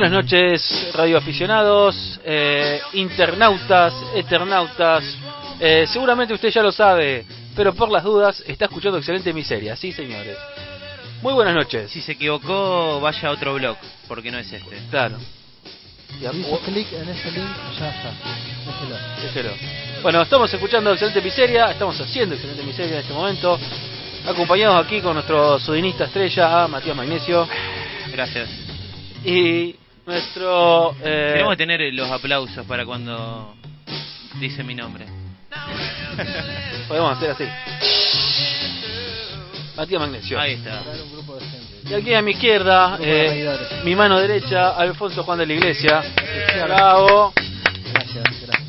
Buenas noches, radioaficionados, eh, internautas, eternautas. Eh, seguramente usted ya lo sabe, pero por las dudas está escuchando excelente miseria, sí señores. Muy buenas noches. Si se equivocó, vaya a otro blog, porque no es este. Claro. Y a- Hizo clic en ese link, ya está. Déjelo. Déjelo. Bueno, estamos escuchando Excelente Miseria, estamos haciendo Excelente Miseria en este momento, acompañados aquí con nuestro sudinista estrella, Matías Magnesio, Gracias. y nuestro... eh, Queremos tener los aplausos para cuando dice mi nombre. podemos hacer así. Matías Magnesio. Ahí está. Y aquí a mi izquierda, eh, mi mano derecha, Alfonso Juan de la Iglesia. Bravo. Gracias, gracias.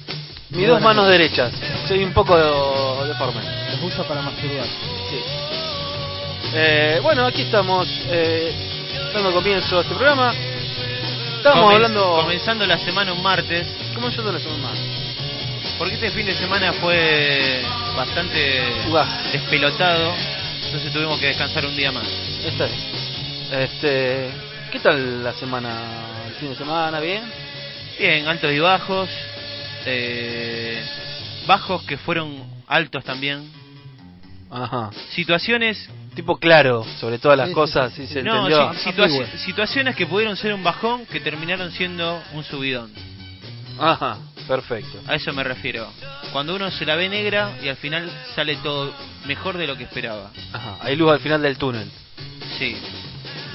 Mis dos manos derechas. Soy un poco deforme. Los uso para masturbar. Sí. Eh, bueno, aquí estamos eh, dando comienzo a este programa. Estamos Comen- hablando. Comenzando la semana un martes, ¿Cómo yo lo asumo más? porque este fin de semana fue bastante despelotado, entonces tuvimos que descansar un día más. Esta es. Este, ¿Qué tal la semana? ¿El fin de semana? ¿Bien? Bien, altos y bajos, eh, bajos que fueron altos también, Ajá. situaciones Tipo claro sobre todas las Sí, cosas, sí, se No, entendió. si- situa- situaciones que pudieron ser un bajón que terminaron siendo un subidón. Ajá, perfecto. A eso me refiero. Cuando uno se la ve negra y al final sale todo mejor de lo que esperaba. Ajá, hay luz al final del túnel. Sí,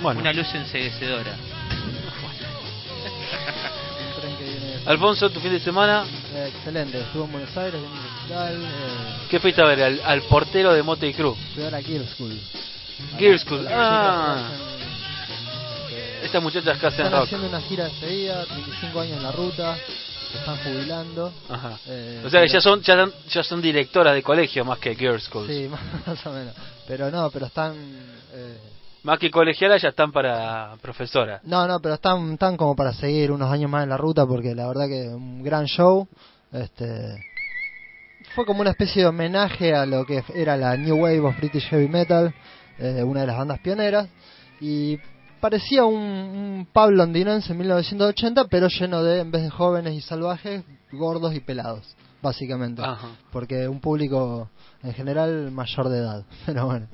Bueno, una luz enseguecedora. Alfonso, tu fin de semana, excelente, estuve en Buenos Aires, en un eh, ¿qué fuiste a ver? Al, al portero de Motley Crue. fui a Gear School. Gear School, ah. eh, Estas muchachas que hacen Están rock. haciendo una gira despedida, 35 años en la ruta, se están jubilando. Ajá. eh, O sea que pero- ya son, ya, son- ya son directoras de colegio más que Girls Schools. Sí, más o menos. Pero no, pero están... eh, Más que colegialas ya están para profesora. no, no, pero están, están como para seguir unos años más en la ruta porque la verdad que un gran show. Este, fue como una especie de homenaje a lo que era la New Wave of British Heavy Metal, eh, una de las bandas pioneras. Y parecía un, un pub londinense en 1980, pero lleno de, en vez de jóvenes y salvajes, gordos y pelados, básicamente. Ajá. Porque un público en general mayor de edad. Pero bueno.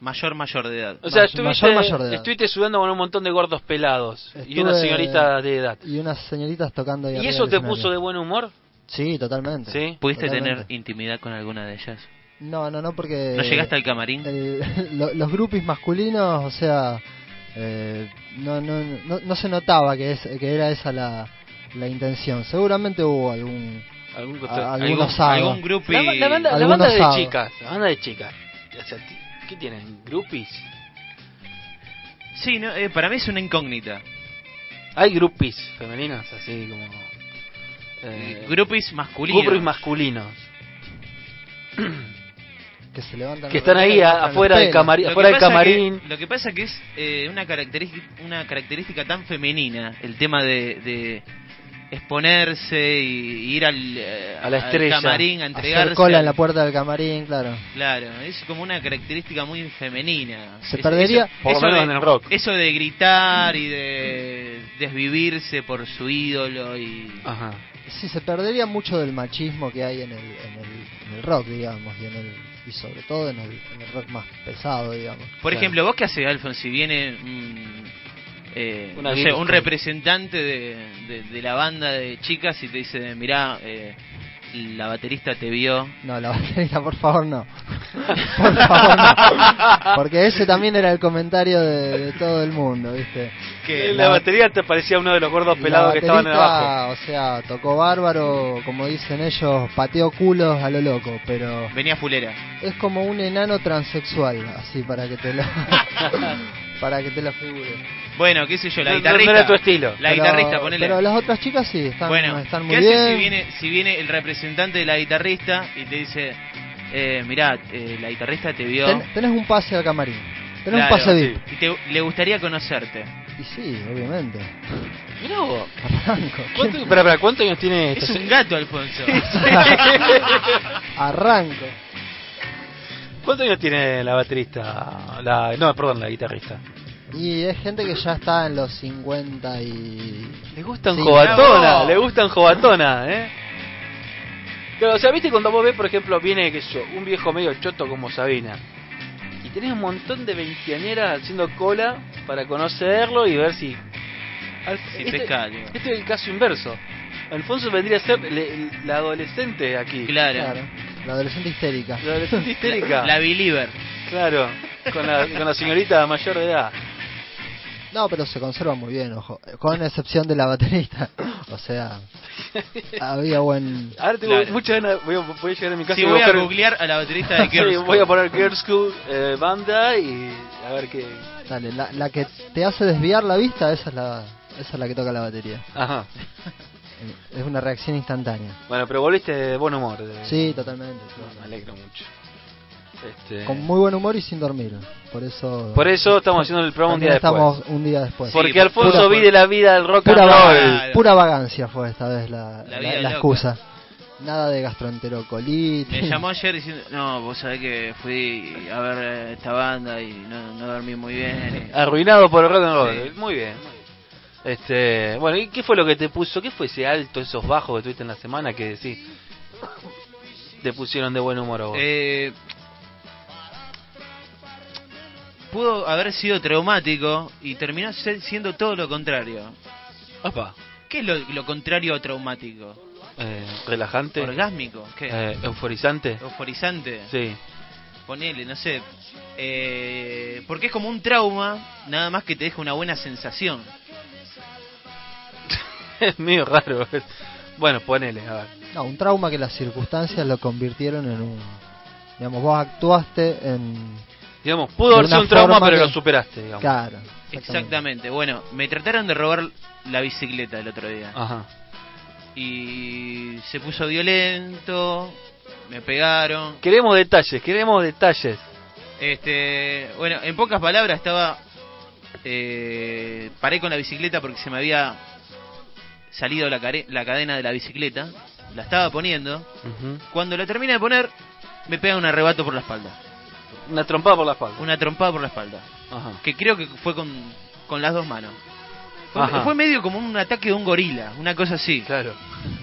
Mayor, mayor de edad. O sea, Mayor- estuviste, mayor, mayor de edad. estuviste sudando con un montón de gordos pelados y Estuve- una señorita de edad. Y unas señoritas tocando ahí ¿Y eso te escenario. puso de buen humor? Sí, totalmente. Sí. ¿Pudiste Totalmente. tener intimidad con alguna de ellas? No, no, no, porque... ¿No llegaste al camarín? el- lo- los grupis masculinos, o sea, eh, no, no, no, no se notaba que, es, que era esa la, la intención. Seguramente hubo algún... ¿Algún ¿Algún, algún grupo La, la banda, la Algunos banda de chicas, la banda de chicas. O sea, ti- ¿Qué tienen? ¿Groupies? Sí, no, eh, para mí es una incógnita. ¿Hay groupies femeninas así como... Eh, Grupis masculinos. groupies masculinos. Que se levantan Que están ahí a- afuera del pelos. camarín, Lo que afuera del pasa camarín. que- lo que pasa que es eh, una, característica, una característica tan femenina el tema de, de exponerse y ir al, eh, A la al camarín a entregarse. Hacer cola en la puerta del camarín, claro. Claro, es como una característica muy femenina. Se Es- perdería- eso- Por lo eso menos de- en el rock. Eso de gritar y de desvivirse por su ídolo y... Ajá. Sí, se perdería mucho del machismo que hay en el, en el, en el rock, digamos, y, en el, y sobre todo en el, en el rock más pesado, digamos. Por Claro. ejemplo, vos qué haces, Alfon, si viene un, eh, no sé, un representante de, de- de la banda de chicas y te dice, mirá, eh, la baterista te vio. No, la baterista, por favor, no. Por favor, no. Porque ese también era el comentario de, de todo el mundo, ¿viste? Que la, batería te parecía uno de los gordos La pelados que estaban abajo. O sea, tocó bárbaro, como dicen ellos, pateó culos a lo loco, pero venía fulera. es como un enano transexual, así para que te lo para que te lo figures. Bueno, qué sé yo, la No- no guitarrista. era tu estilo. La Pero- guitarrista, ponele. Pero las otras chicas sí, están, bueno, están ¿qué muy haces bien. si viene, si viene el representante de la guitarrista y te dice, eh, mirá, eh, la guitarrista te vio? Ten- tenés un pase al camarín. Tenés Claro, un pase VIP. Y te, le gustaría conocerte. Y sí, obviamente. Mirá vos. Arranco. ¿Cuánto, espera, ¿cuántos años tiene Es un gato, Alfonso. Arranco. ¿Cuántos años tiene la baterista? La, no, perdón, la guitarrista. Y es gente que ya está en los 50 y... Le gustan Sí, jovatona, le gustan jovatona, ¿eh? Claro, o sea, viste cuando vos ves, por ejemplo, viene, qué sé yo, un viejo medio choto como Sabina. Y tenés un montón de veinteañeras haciendo cola para conocerlo y ver si... Al- Si este, pesca este es el caso inverso. Alfonso vendría a ser le- la adolescente aquí. Claro. Claro. La adolescente histérica. La adolescente histérica. La believer. Claro, con la, con la señorita mayor de edad. No, pero se conserva muy bien, ojo. Con excepción de la baterista. O sea, había buen... Ahora tengo Claro. muchas ganas, voy a, voy a llegar a mi casa Sí, y voy a buscar- googlear a la baterista de Sí, Girls. voy a poner Girl School eh, banda y a ver qué. Dale, la, la que te hace desviar la vista, esa es la, esa es la que toca la batería. Ajá. Es una reacción instantánea. Bueno, pero volviste de buen humor. de- Sí, totalmente. Me alegro mucho. Este, Con muy buen humor y sin dormir. Por eso... Por eso estamos haciendo el programa un día también después. estamos un día después. Porque Sí, Alfonso pura- vive la vida del rock Pura, and roll. Pura vagancia fue esta vez la, La excusa. Nada de gastroenterocolitis. Me llamó ayer diciendo, no, vos sabés que fui a ver eh, esta banda y no, no dormí muy bien. Arruinado por el rock and roll. Sí. Muy bien. Este, bueno, ¿y qué fue lo que te puso? ¿Qué fue ese alto, esos bajos que tuviste en la semana que decís? Te pusieron de buen humor a vos. Eh, pudo haber sido traumático y terminó siendo todo lo contrario. Opa. ¿Qué es lo, lo contrario a traumático? Eh, relajante. ¿Orgásmico? ¿Qué? Eh, euforizante. ¿Euforizante? Sí. Ponele, no sé. Eh, porque es como un trauma, nada más que te deja una buena sensación. Es medio raro. Bueno, ponele, a ver. No, un trauma que las circunstancias lo convirtieron en un... Digamos, vos actuaste en... Digamos, pudo haber sido un trauma, pero que- lo superaste, digamos. Claro. Exactamente. Bueno, me trataron de robar la bicicleta el otro día. Ajá. Y se puso violento, me pegaron. Queremos detalles, queremos detalles. Este, bueno, en pocas palabras estaba eh, paré con la bicicleta porque se me había salido la, care- la cadena de la bicicleta, la estaba poniendo. Cuando la terminé de poner, me pega un arrebato por la espalda, Una trompada por la espalda. una trompada por la espalda, Ajá. que creo que fue con, con las dos manos. Fue, medio como un ataque de un gorila, una cosa así. Claro.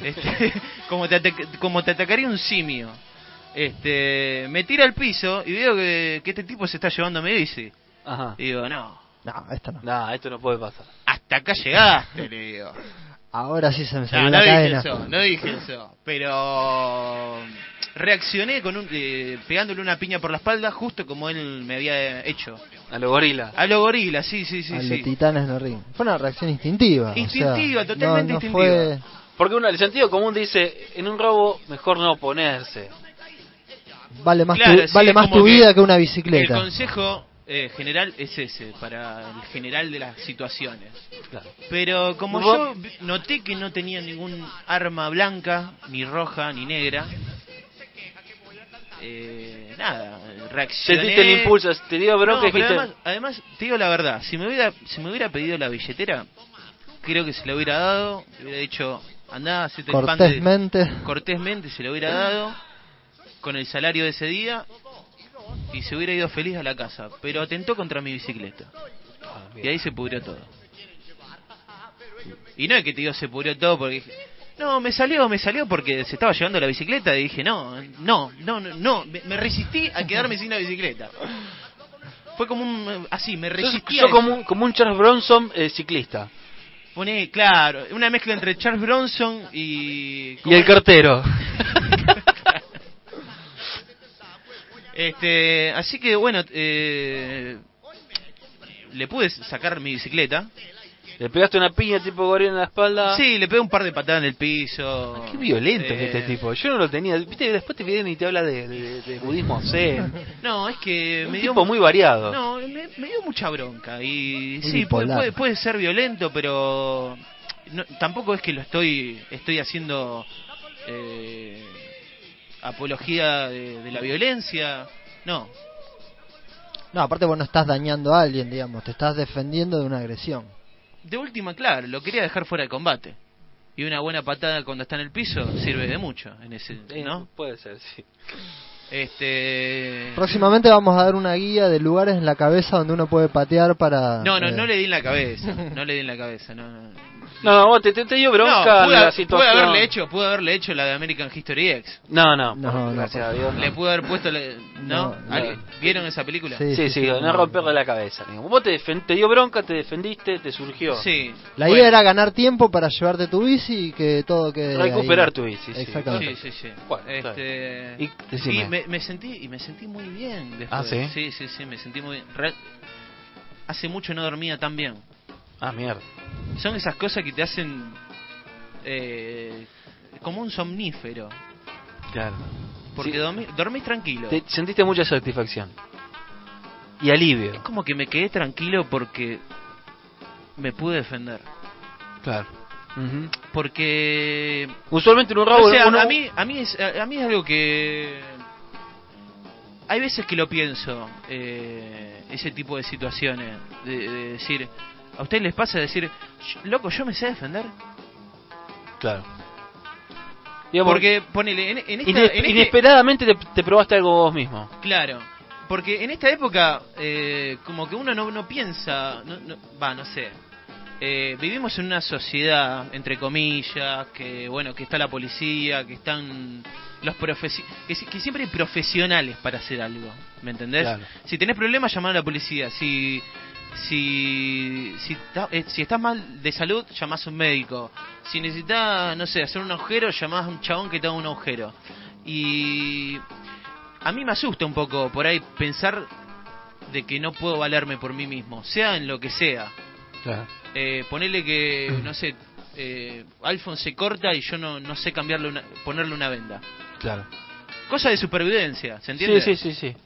Este, como, te ataca- como te atacaría un simio. Este, me tira al piso y veo que, que este tipo se está llevando mi bici. Ajá. Y digo, no, No, esto no. Nah, esto no puede pasar. hasta acá llegaste, le digo. Ahora sí se me No, salió no la dije cadena. eso, no dije eso. Pero reaccioné con un, eh, pegándole una piña por la espalda, justo como él me había hecho. A lo gorila. A lo gorila, sí, sí, sí. a sí. los titanes el ring. Fue una reacción instintiva. o sea, Instintiva, no- totalmente no instintiva. Fue... Porque uno, el sentido común dice, en un robo mejor no ponerse. Vale más, Claro, tu, sí, vale es más como tu que vida que una El bicicleta. consejo eh, general es ese, para el general de las situaciones. Claro. Pero como yo noté que no tenía ningún arma blanca, ni roja, ni negra, eh, nada, reaccioné. Sentiste el impulso, te dio bronca No, pero dijiste, además, además, te digo la verdad, si me hubiera si me hubiera pedido la billetera, creo que se lo hubiera dado, hubiera dicho, andá, hacete el pan de... Cortésmente. Cortésmente se lo hubiera dado, con el salario de ese día, y se hubiera ido feliz a la casa, pero atentó contra mi bicicleta. Ah, Y ahí se pudrió todo. Y no es que te digo se pudrió todo porque dije, no, me salió, me salió porque se estaba llevando la bicicleta y dije, no, no, no, no, no, me, resistí a quedarme sin la bicicleta. Fue como un, así, me resistí como, un, como un Charles Bronson eh, ciclista. Poné, claro, una mezcla entre Charles Bronson y... Y ¿cómo el cartero. Este, así que bueno, eh, le pude sacar mi bicicleta. Le pegaste una piña tipo gorila en la espalda. Sí, le pegué un par de patadas en el piso. Qué violento que Eh, este tipo. Yo no lo tenía. Viste, después te viene y te habla de, de- de budismo zen. No, es que Un me dio tipo muy variado. No, me, me dio mucha bronca y Muy sí, puede, puede, puede ser violento, pero no- tampoco es que lo estoy estoy haciendo eh, apología de, de la violencia. No, No, aparte vos no estás dañando a alguien, digamos, te estás defendiendo de una agresión. de última, claro, lo quería dejar fuera de combate. Y una buena patada cuando está en el piso sirve de mucho en ese, Eh, ¿no? Puede ser, sí. Este Próximamente vamos a dar una guía de lugares en la cabeza donde uno puede patear para... No, no, eh, no le di en la cabeza, no le di en la cabeza, no. no. No, no, vos te, te, te dio bronca No, pude, la pude situación. haberle hecho, pude haberle hecho la de American History X. No, no, No, no, gracias a Dios. no. Le pude haber puesto, la- ¿no? No, no. ¿Alguien- ¿Vieron esa película? Sí. Sí, sí, no romperle la cabeza. digamos. Vos te, te dio bronca, te defendiste, te surgió. Sí. La Bueno, idea era ganar tiempo para llevarte tu bici y que todo quede Recuperar ahí. tu bici, sí. Exactamente. Sí, sí, sí. Bueno, este... Y me, me sentí y me sentí muy bien después. Ah, ¿sí? Sí, sí, sí, me sentí muy bien. Re- Hace mucho no dormía tan bien. Ah, mierda. Son esas cosas que te hacen eh, como un somnífero, Claro. Porque Sí. dormí- dormís tranquilo. Te sentiste mucha satisfacción. Y alivio. Es como que me quedé tranquilo porque me pude defender. Claro. Porque Usualmente en un robo o sea, uno- a mí a mí es a mí es algo que hay veces que lo pienso eh, ese tipo de situaciones de, de decir a ustedes les pasa de decir "Sh- loco yo me sé defender Claro. Digamos, porque ponele en, en esta, ine- en este- inesperadamente te, te probaste algo vos mismo. claro porque en esta época eh, como que uno no, no piensa no, no- va no sé Eh, vivimos en una sociedad entre comillas que bueno que está la policía que están los profesi que, que siempre hay profesionales para hacer algo ¿me entendés? Claro. si tenés problemas llamar a la policía si si si, ta- eh, si estás mal de salud, llamás a un médico. Si necesitas, no sé, hacer un agujero, llamás a un chabón que te haga un agujero. Y a mí me asusta un poco por ahí pensar de que no puedo valerme por mí mismo, sea en lo que sea. Claro. Eh, ponele que, no sé, eh, Alfon se corta y yo no, no sé cambiarle una, ponerle una venda. Claro. Cosa de supervivencia, ¿se entiende? Sí, sí, sí, sí.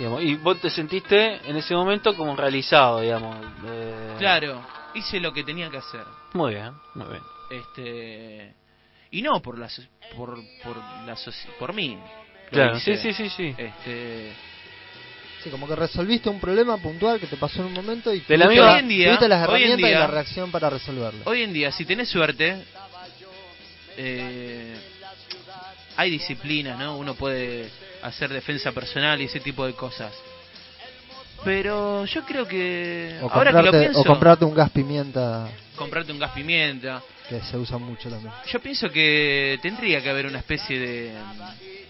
Digamos, y vos te sentiste en ese momento como realizado, digamos. eh, Claro, hice lo que tenía que hacer. Muy bien, muy bien. Este y no por la so- por por la por mí. Claro, sí, sí, sí, sí. Este Sí, como que resolviste un problema puntual que te pasó en un momento y De la tuviste misma- Hoy en día- tuviste las herramientas y día- la reacción para resolverlo. hoy en día si tenés suerte eh, hay disciplinas, ¿no? Uno puede hacer defensa personal y ese tipo de cosas. Pero yo creo que O ahora que lo comprarte, pienso, o comprarte un gas pimienta comprarte un gas pimienta, que se usa mucho también. Yo pienso que tendría que haber una especie de,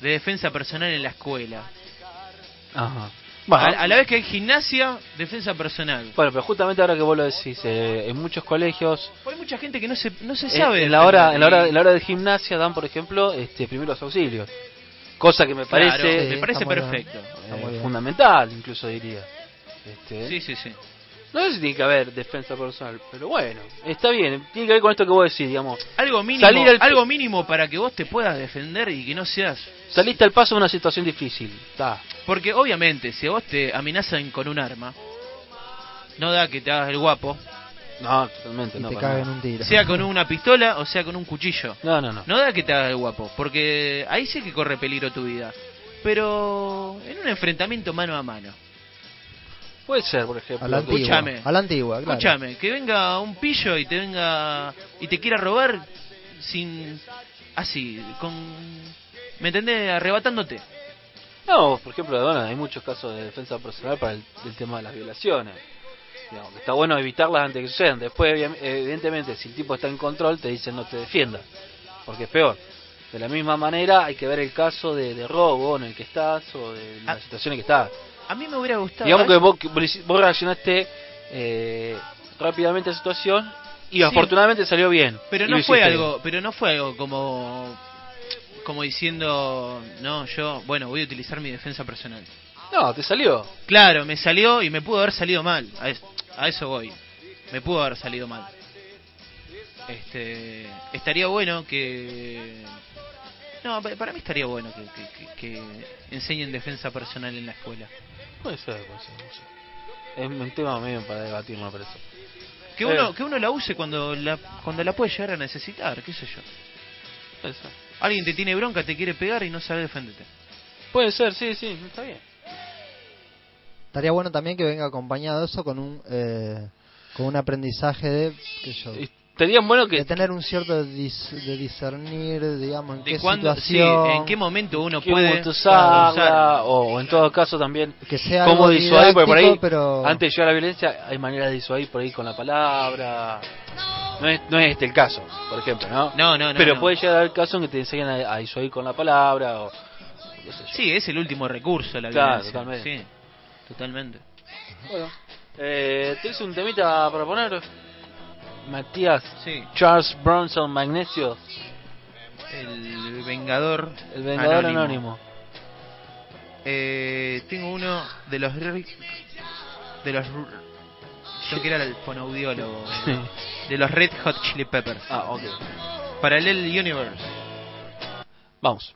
de defensa personal en la escuela. Ajá. A, Bueno, a la vez que hay gimnasia, defensa personal. bueno, pero justamente ahora que vos lo decís, eh, en muchos colegios, Hay mucha gente que no se, no se eh, sabe. en, la hora, en, la hora, en la hora de gimnasia dan, por ejemplo, este, primeros auxilios. Cosa que me Claro, parece me Sí, parece perfecto. Eh, fundamental, incluso diría. Este, Sí, sí, sí. No sé si tiene que haber defensa personal, pero bueno, está bien. Tiene que ver con esto que vos decís, digamos. Algo mínimo, Salir al- algo mínimo para que vos te puedas defender y que no seas... Saliste al paso de una situación difícil. Está. Porque obviamente, si a vos te amenazan con un arma, no da que te hagas el guapo, No, totalmente. Y no, te cagan un tiro. sea con una pistola o sea con un cuchillo. No, no, no. No da que te hagas el guapo, porque ahí sí que corre peligro tu vida. Pero en un enfrentamiento mano a mano. Puede ser, por ejemplo. A la antigua. Escúchame. A la antigua, claro. Escúchame, que venga un pillo y te venga y te quiera robar sin así, con ¿me entendés? arrebatándote. No, por ejemplo, bueno, hay muchos casos de defensa personal para el, el tema de las violaciones. Digamos, está bueno evitarlas antes que sucedan. Después, evidentemente, si el tipo está en control, te dicen no te defiendas, porque es peor. De la misma manera, hay que ver el caso de, de robo en el que estás o de la Ah. situación en que estás. A mí me hubiera gustado Digamos vos, que vos vos reaccionaste eh, rápidamente a la situación y Sí. afortunadamente salió bien. pero no fue algo, pero no fue algo como como diciendo, no, yo, bueno, voy a utilizar mi defensa personal. No, te salió. Claro, me salió y me pudo haber salido mal. A eso, a eso voy. Me pudo haber salido mal. Este, estaría bueno que no, pa- para mí estaría bueno que, que- que- que enseñen defensa personal en la escuela. Puede ser, puede ser. Es un tema medio para debatir, me parece. Que Eh. uno que uno la use cuando la cuando la puede llegar a necesitar, qué sé yo. Puede ser. Alguien te tiene bronca, te quiere pegar y no sabe defenderte. Puede ser, sí, sí, está bien. Estaría bueno también que venga acompañado eso con un eh, con un aprendizaje de, yo, Estaría bueno que... de tener un cierto dis- de discernir, digamos, en De qué sí, situación, en qué momento uno puede usarla. o, o en todo caso también que sea cómo disuadir, porque por ahí, pero antes de llegar a la violencia, hay maneras de disuadir por ahí con la palabra. No es, no es este el caso, por ejemplo, ¿no? No, no, no. Pero no. puede llegar a haber casos en que te enseñan a, a disuadir con la palabra, o yo. Sí, es el último recurso la Claro, violencia. totalmente. Sí, totalmente. Bueno, eh, ¿tienes un temita para poner? Matías, Sí, Charles Bronson Magnesio, el Vengador. el Vengador Anónimo. Anónimo. Eh, tengo uno de los de los yo que era el fonoaudiólogo de los Red Hot Chili Peppers. ah, ok. Parallel Universe. Vamos.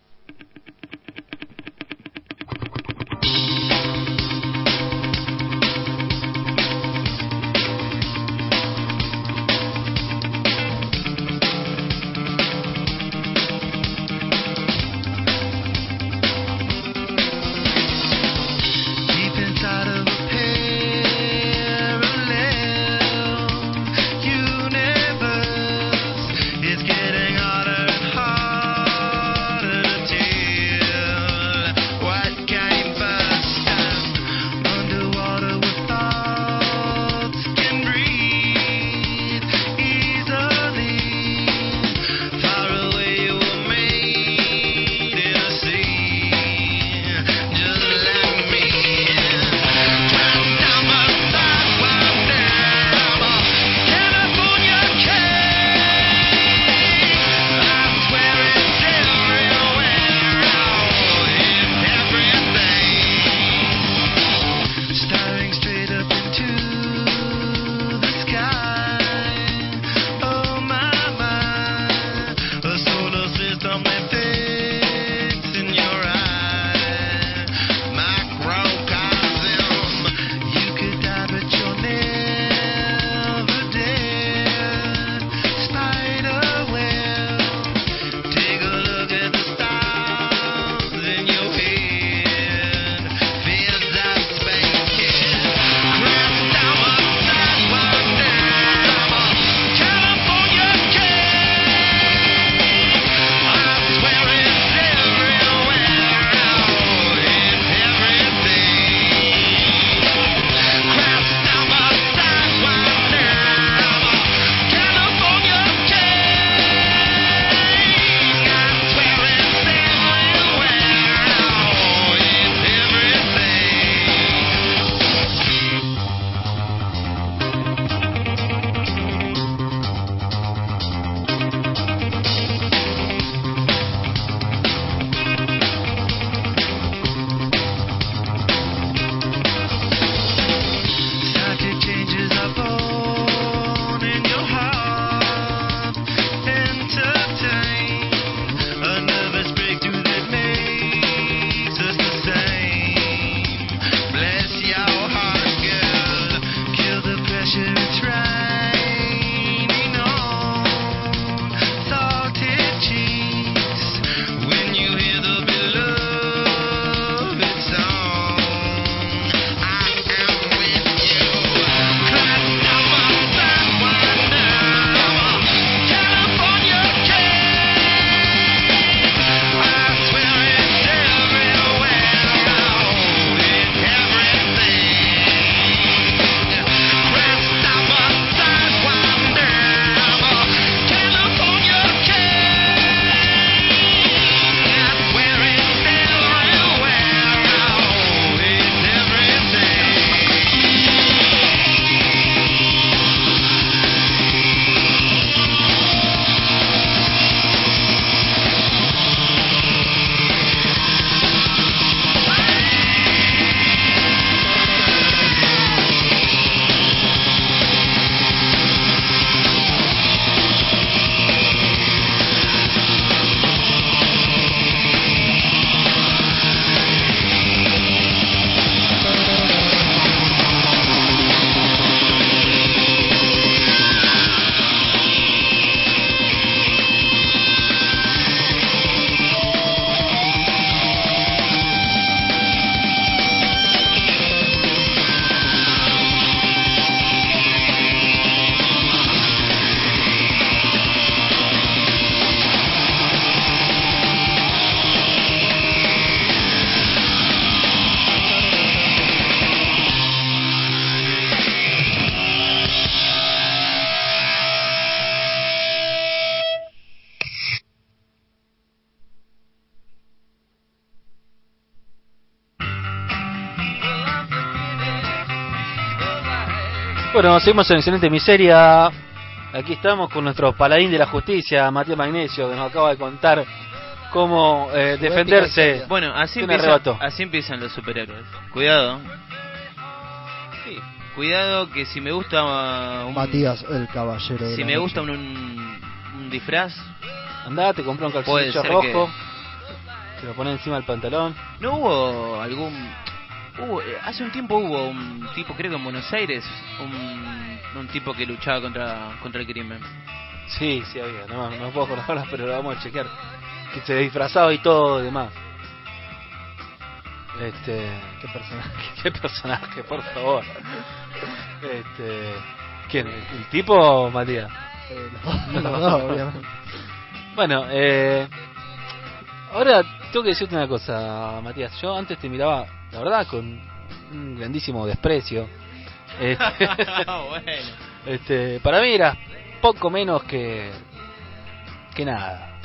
Bueno, seguimos en Excelente Miseria. Aquí estamos con nuestro paladín de la justicia, Matías Magnesio, que nos acaba de contar cómo eh, defenderse. Bueno, así, empieza- así empiezan los superhéroes. Cuidado. Sí, cuidado que si me gusta un, Matías, el caballero. de si la me gusta un, un, un disfraz, Andá, te compró un calzoncillo rojo, te lo pones encima del pantalón. ¿no hubo algún... Hubo, eh, hace un tiempo hubo un tipo, creo que en Buenos Aires, un, un tipo que luchaba contra, contra el crimen. Sí, sí había, no, no puedo acordar ahora, pero lo vamos a chequear. Que se disfrazaba y todo y demás. Este. Qué personaje. ¿Qué personaje, por favor? Este. ¿Quién? ¿El, el tipo o Matías? Eh, dos, los dos, obviamente. Bueno, eh. Ahora tengo que decirte una cosa, Matías. Yo antes te miraba, la verdad, con un grandísimo desprecio. Este, bueno. este, para mí eras poco menos que. que nada.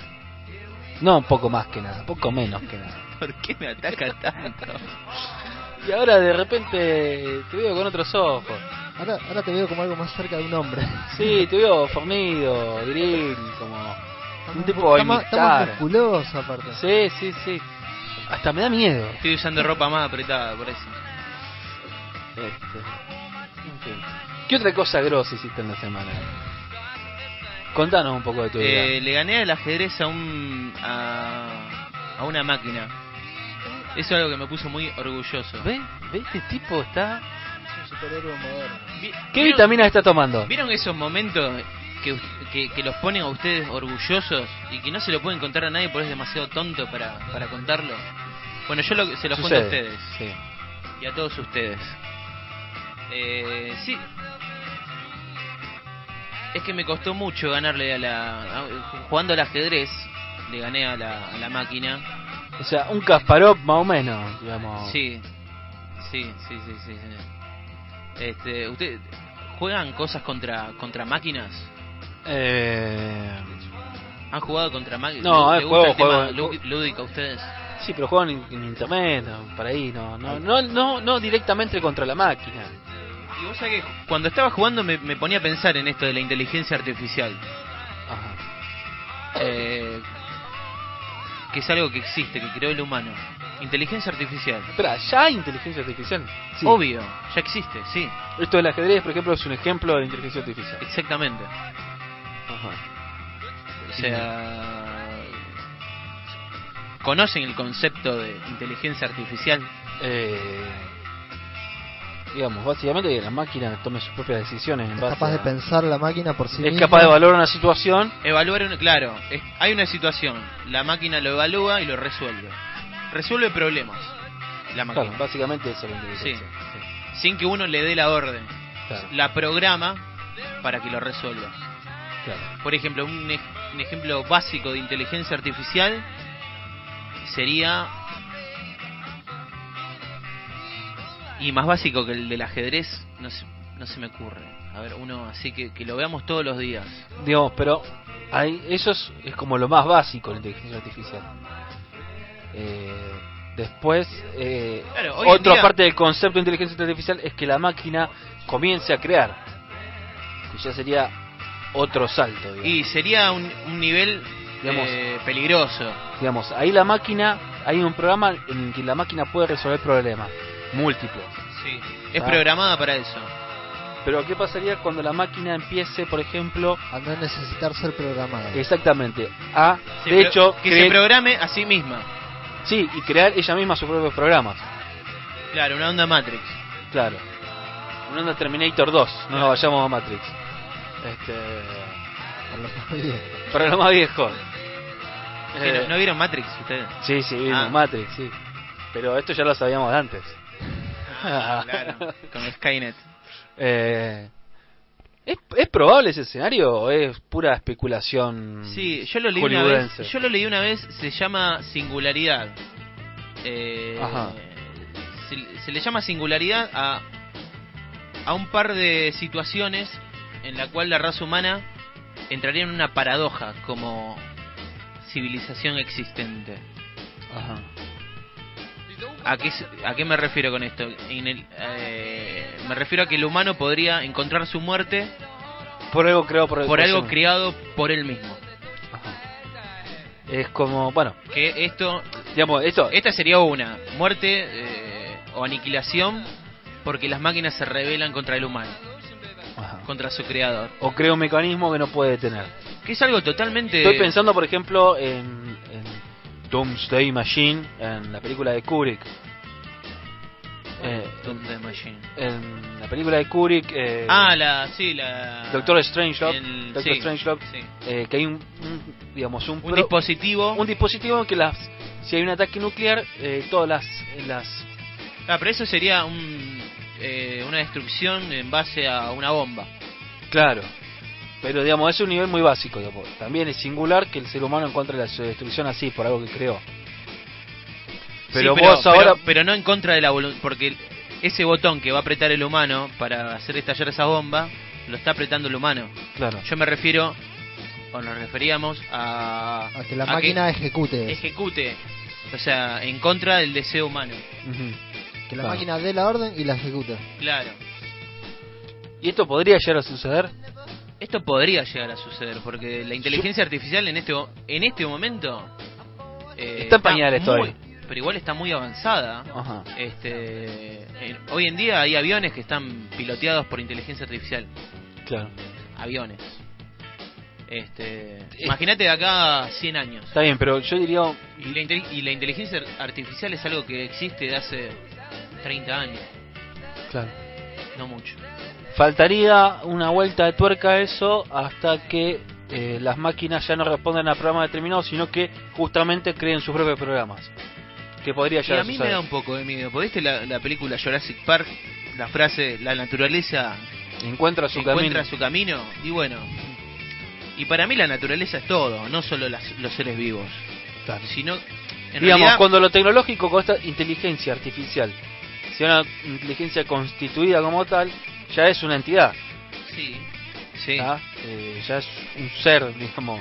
No un poco más que nada, poco menos que nada. ¿Por qué me ataca tanto? Y ahora de repente te veo con otros ojos. Ahora, ahora te veo como algo más cerca de un hombre. Sí, te veo fornido, viril, como un tipo Está más- está más imitar. musculoso aparte. Sí, sí, sí. Hasta me da miedo. Estoy usando ropa más apretada, por eso. Este, en fin. ¿Qué otra cosa grosa hiciste en la semana? Contanos un poco de tu vida. Eh, le gané el ajedrez a un a, a una máquina. Eso es algo que me puso muy orgulloso. ¿Ve? ¿Ve? Este tipo está... Es un superhéroe moderno. ¿Qué ¿vieron- vitamina está tomando? ¿Vieron esos momentos que, us- que, que los ponen a ustedes orgullosos y que no se lo pueden contar a nadie porque es demasiado tonto para, para contarlo? Bueno, yo lo- se los cuento a ustedes Sí. y a todos ustedes. Eh, sí. Es que me costó mucho ganarle a la... a- jugando al ajedrez, le gané a la, a la máquina. O sea, un Kasparov más o menos, digamos. Sí, sí, sí, sí, sí. sí. Este, ¿Usted juegan cosas contra contra máquinas? Eh... ¿Han jugado contra máquinas? No, ¿Le eh, gusta el juego- tema juego- lú- lúdico a ustedes? Sí, pero juegan en, en internet, no, por ahí, no, no, no, no, no directamente contra la máquina. Y vos sabés que cuando estaba jugando me, me ponía a pensar en esto de la inteligencia artificial. Ajá. Eh, que es algo que existe, que creó el humano. Inteligencia artificial. Espera, ¿ya hay inteligencia artificial? Sí. Obvio, ya existe, sí, Esto del ajedrez, por ejemplo, es un ejemplo de inteligencia artificial. exactamente. Ajá. O sea, ¿conocen el concepto de inteligencia artificial? Eh, digamos, básicamente que la máquina tome sus propias decisiones en Es base capaz de a- pensar la máquina por sí Es misma. capaz de valorar una situación. Evaluar, un, claro, es- hay una situación, la máquina lo evalúa y lo resuelve. Resuelve problemas, la máquina. Claro, básicamente eso es la Sí. Sí, Sin que uno le dé la orden. claro, La programa para que lo resuelva. Claro. Por ejemplo, un, ej- un ejemplo básico de inteligencia artificial sería... Y más básico que el del ajedrez, no se, no se me ocurre. A ver, uno así que, que lo veamos todos los días. Digamos, pero hay, eso es, es como lo más básico de la inteligencia artificial. Eh, después, eh, Claro, otra día- parte del concepto de inteligencia artificial es que la máquina comience a crear. Que ya sería otro salto, digamos. Y sería un, un nivel Digamos- eh, peligroso. Digamos, ahí la máquina, hay un programa en el que la máquina puede resolver problemas múltiples. Sí. Es Ah. programada para eso. Pero ¿qué pasaría cuando la máquina empiece, por ejemplo, A no necesitar ser programada. exactamente a, Se de hecho, que cre- se programe a sí misma. sí, y crear ella misma sus propios programas? Claro, una onda Matrix. Claro. Una onda Terminator 2, no nos vayamos a Matrix. Este, Por lo más bien. para lo más viejo. ¿Sí, Eh, ¿No, no vieron Matrix ustedes? Sí, sí, vimos Ah. Matrix, sí. Pero esto ya lo sabíamos de antes. claro, con Skynet. Eh, ¿es, ¿Es probable ese escenario o es pura especulación? Sí, yo lo leí una vez. Yo lo leí una vez. Se llama singularidad. Eh, Ajá. Se, se le llama singularidad a a un par de situaciones en la cual la raza humana entraría en una paradoja como civilización existente. Ajá. ¿A qué, ¿A qué me refiero con esto? En el, eh, Me refiero a que el humano podría encontrar su muerte Por algo creado por, por algo creado por él mismo. Es como, bueno, Que esto, digamos, esto. esta sería una muerte eh, o aniquilación porque las máquinas se rebelan contra el humano, Ajá. contra su creador. O crea un mecanismo que no puede tener. Que es algo totalmente... Estoy pensando, por ejemplo, en, en Doomsday Machine, en la película de Kubrick. Eh, Doomsday Machine. en la película de Kubrick, eh, Ah, la, sí, la... Doctor Strangelove, el- Doctor sí, Strangelove, sí. eh, que hay un, un, digamos un, Un pro- dispositivo... un dispositivo que las si hay un ataque nuclear eh, todas las las Ah, pero eso sería un, eh, una destrucción en base a una bomba. claro pero digamos es un nivel muy básico digamos. también es singular que el ser humano encuentre la su destrucción así por algo que creó pero Sí, vos ahora pero, pero no en contra de la voluntad, porque ese botón que va a apretar el humano para hacer estallar esa bomba, lo está apretando el humano. claro Yo me refiero, o nos referíamos a... A que la a máquina ejecute ejecute, o sea, en contra del deseo humano. Que la Claro. máquina dé la orden y la ejecute. Claro. y esto podría llegar a suceder Esto podría llegar a suceder, porque la inteligencia artificial en este, en este momento... eh, Está en pañales todavía. Pero igual está muy avanzada. Ajá. Este, en- hoy en día hay aviones que están piloteados por inteligencia artificial. claro Aviones. Este, imagínate de acá a 100 años. está bien pero yo diría Y la, y la inteligencia artificial es algo que existe de hace 30 años, claro no mucho. faltaría una vuelta de tuerca a eso hasta que eh, las máquinas ya no respondan a programas determinados, sino que justamente creen sus propios programas. Que podría Y llegar a a mí me da un poco de miedo. ¿Porque ¿Viste la, la película Jurassic Park? La frase, la naturaleza Encuentra su encuentra camino. su camino. Y bueno, y para mí la naturaleza es todo, no solo las- los seres vivos. Claro. Sino, en Digamos, realidad, cuando lo tecnológico con esta inteligencia artificial, si una inteligencia constituida como tal, ya es una entidad. Sí, sí. Eh, ya es un ser, digamos,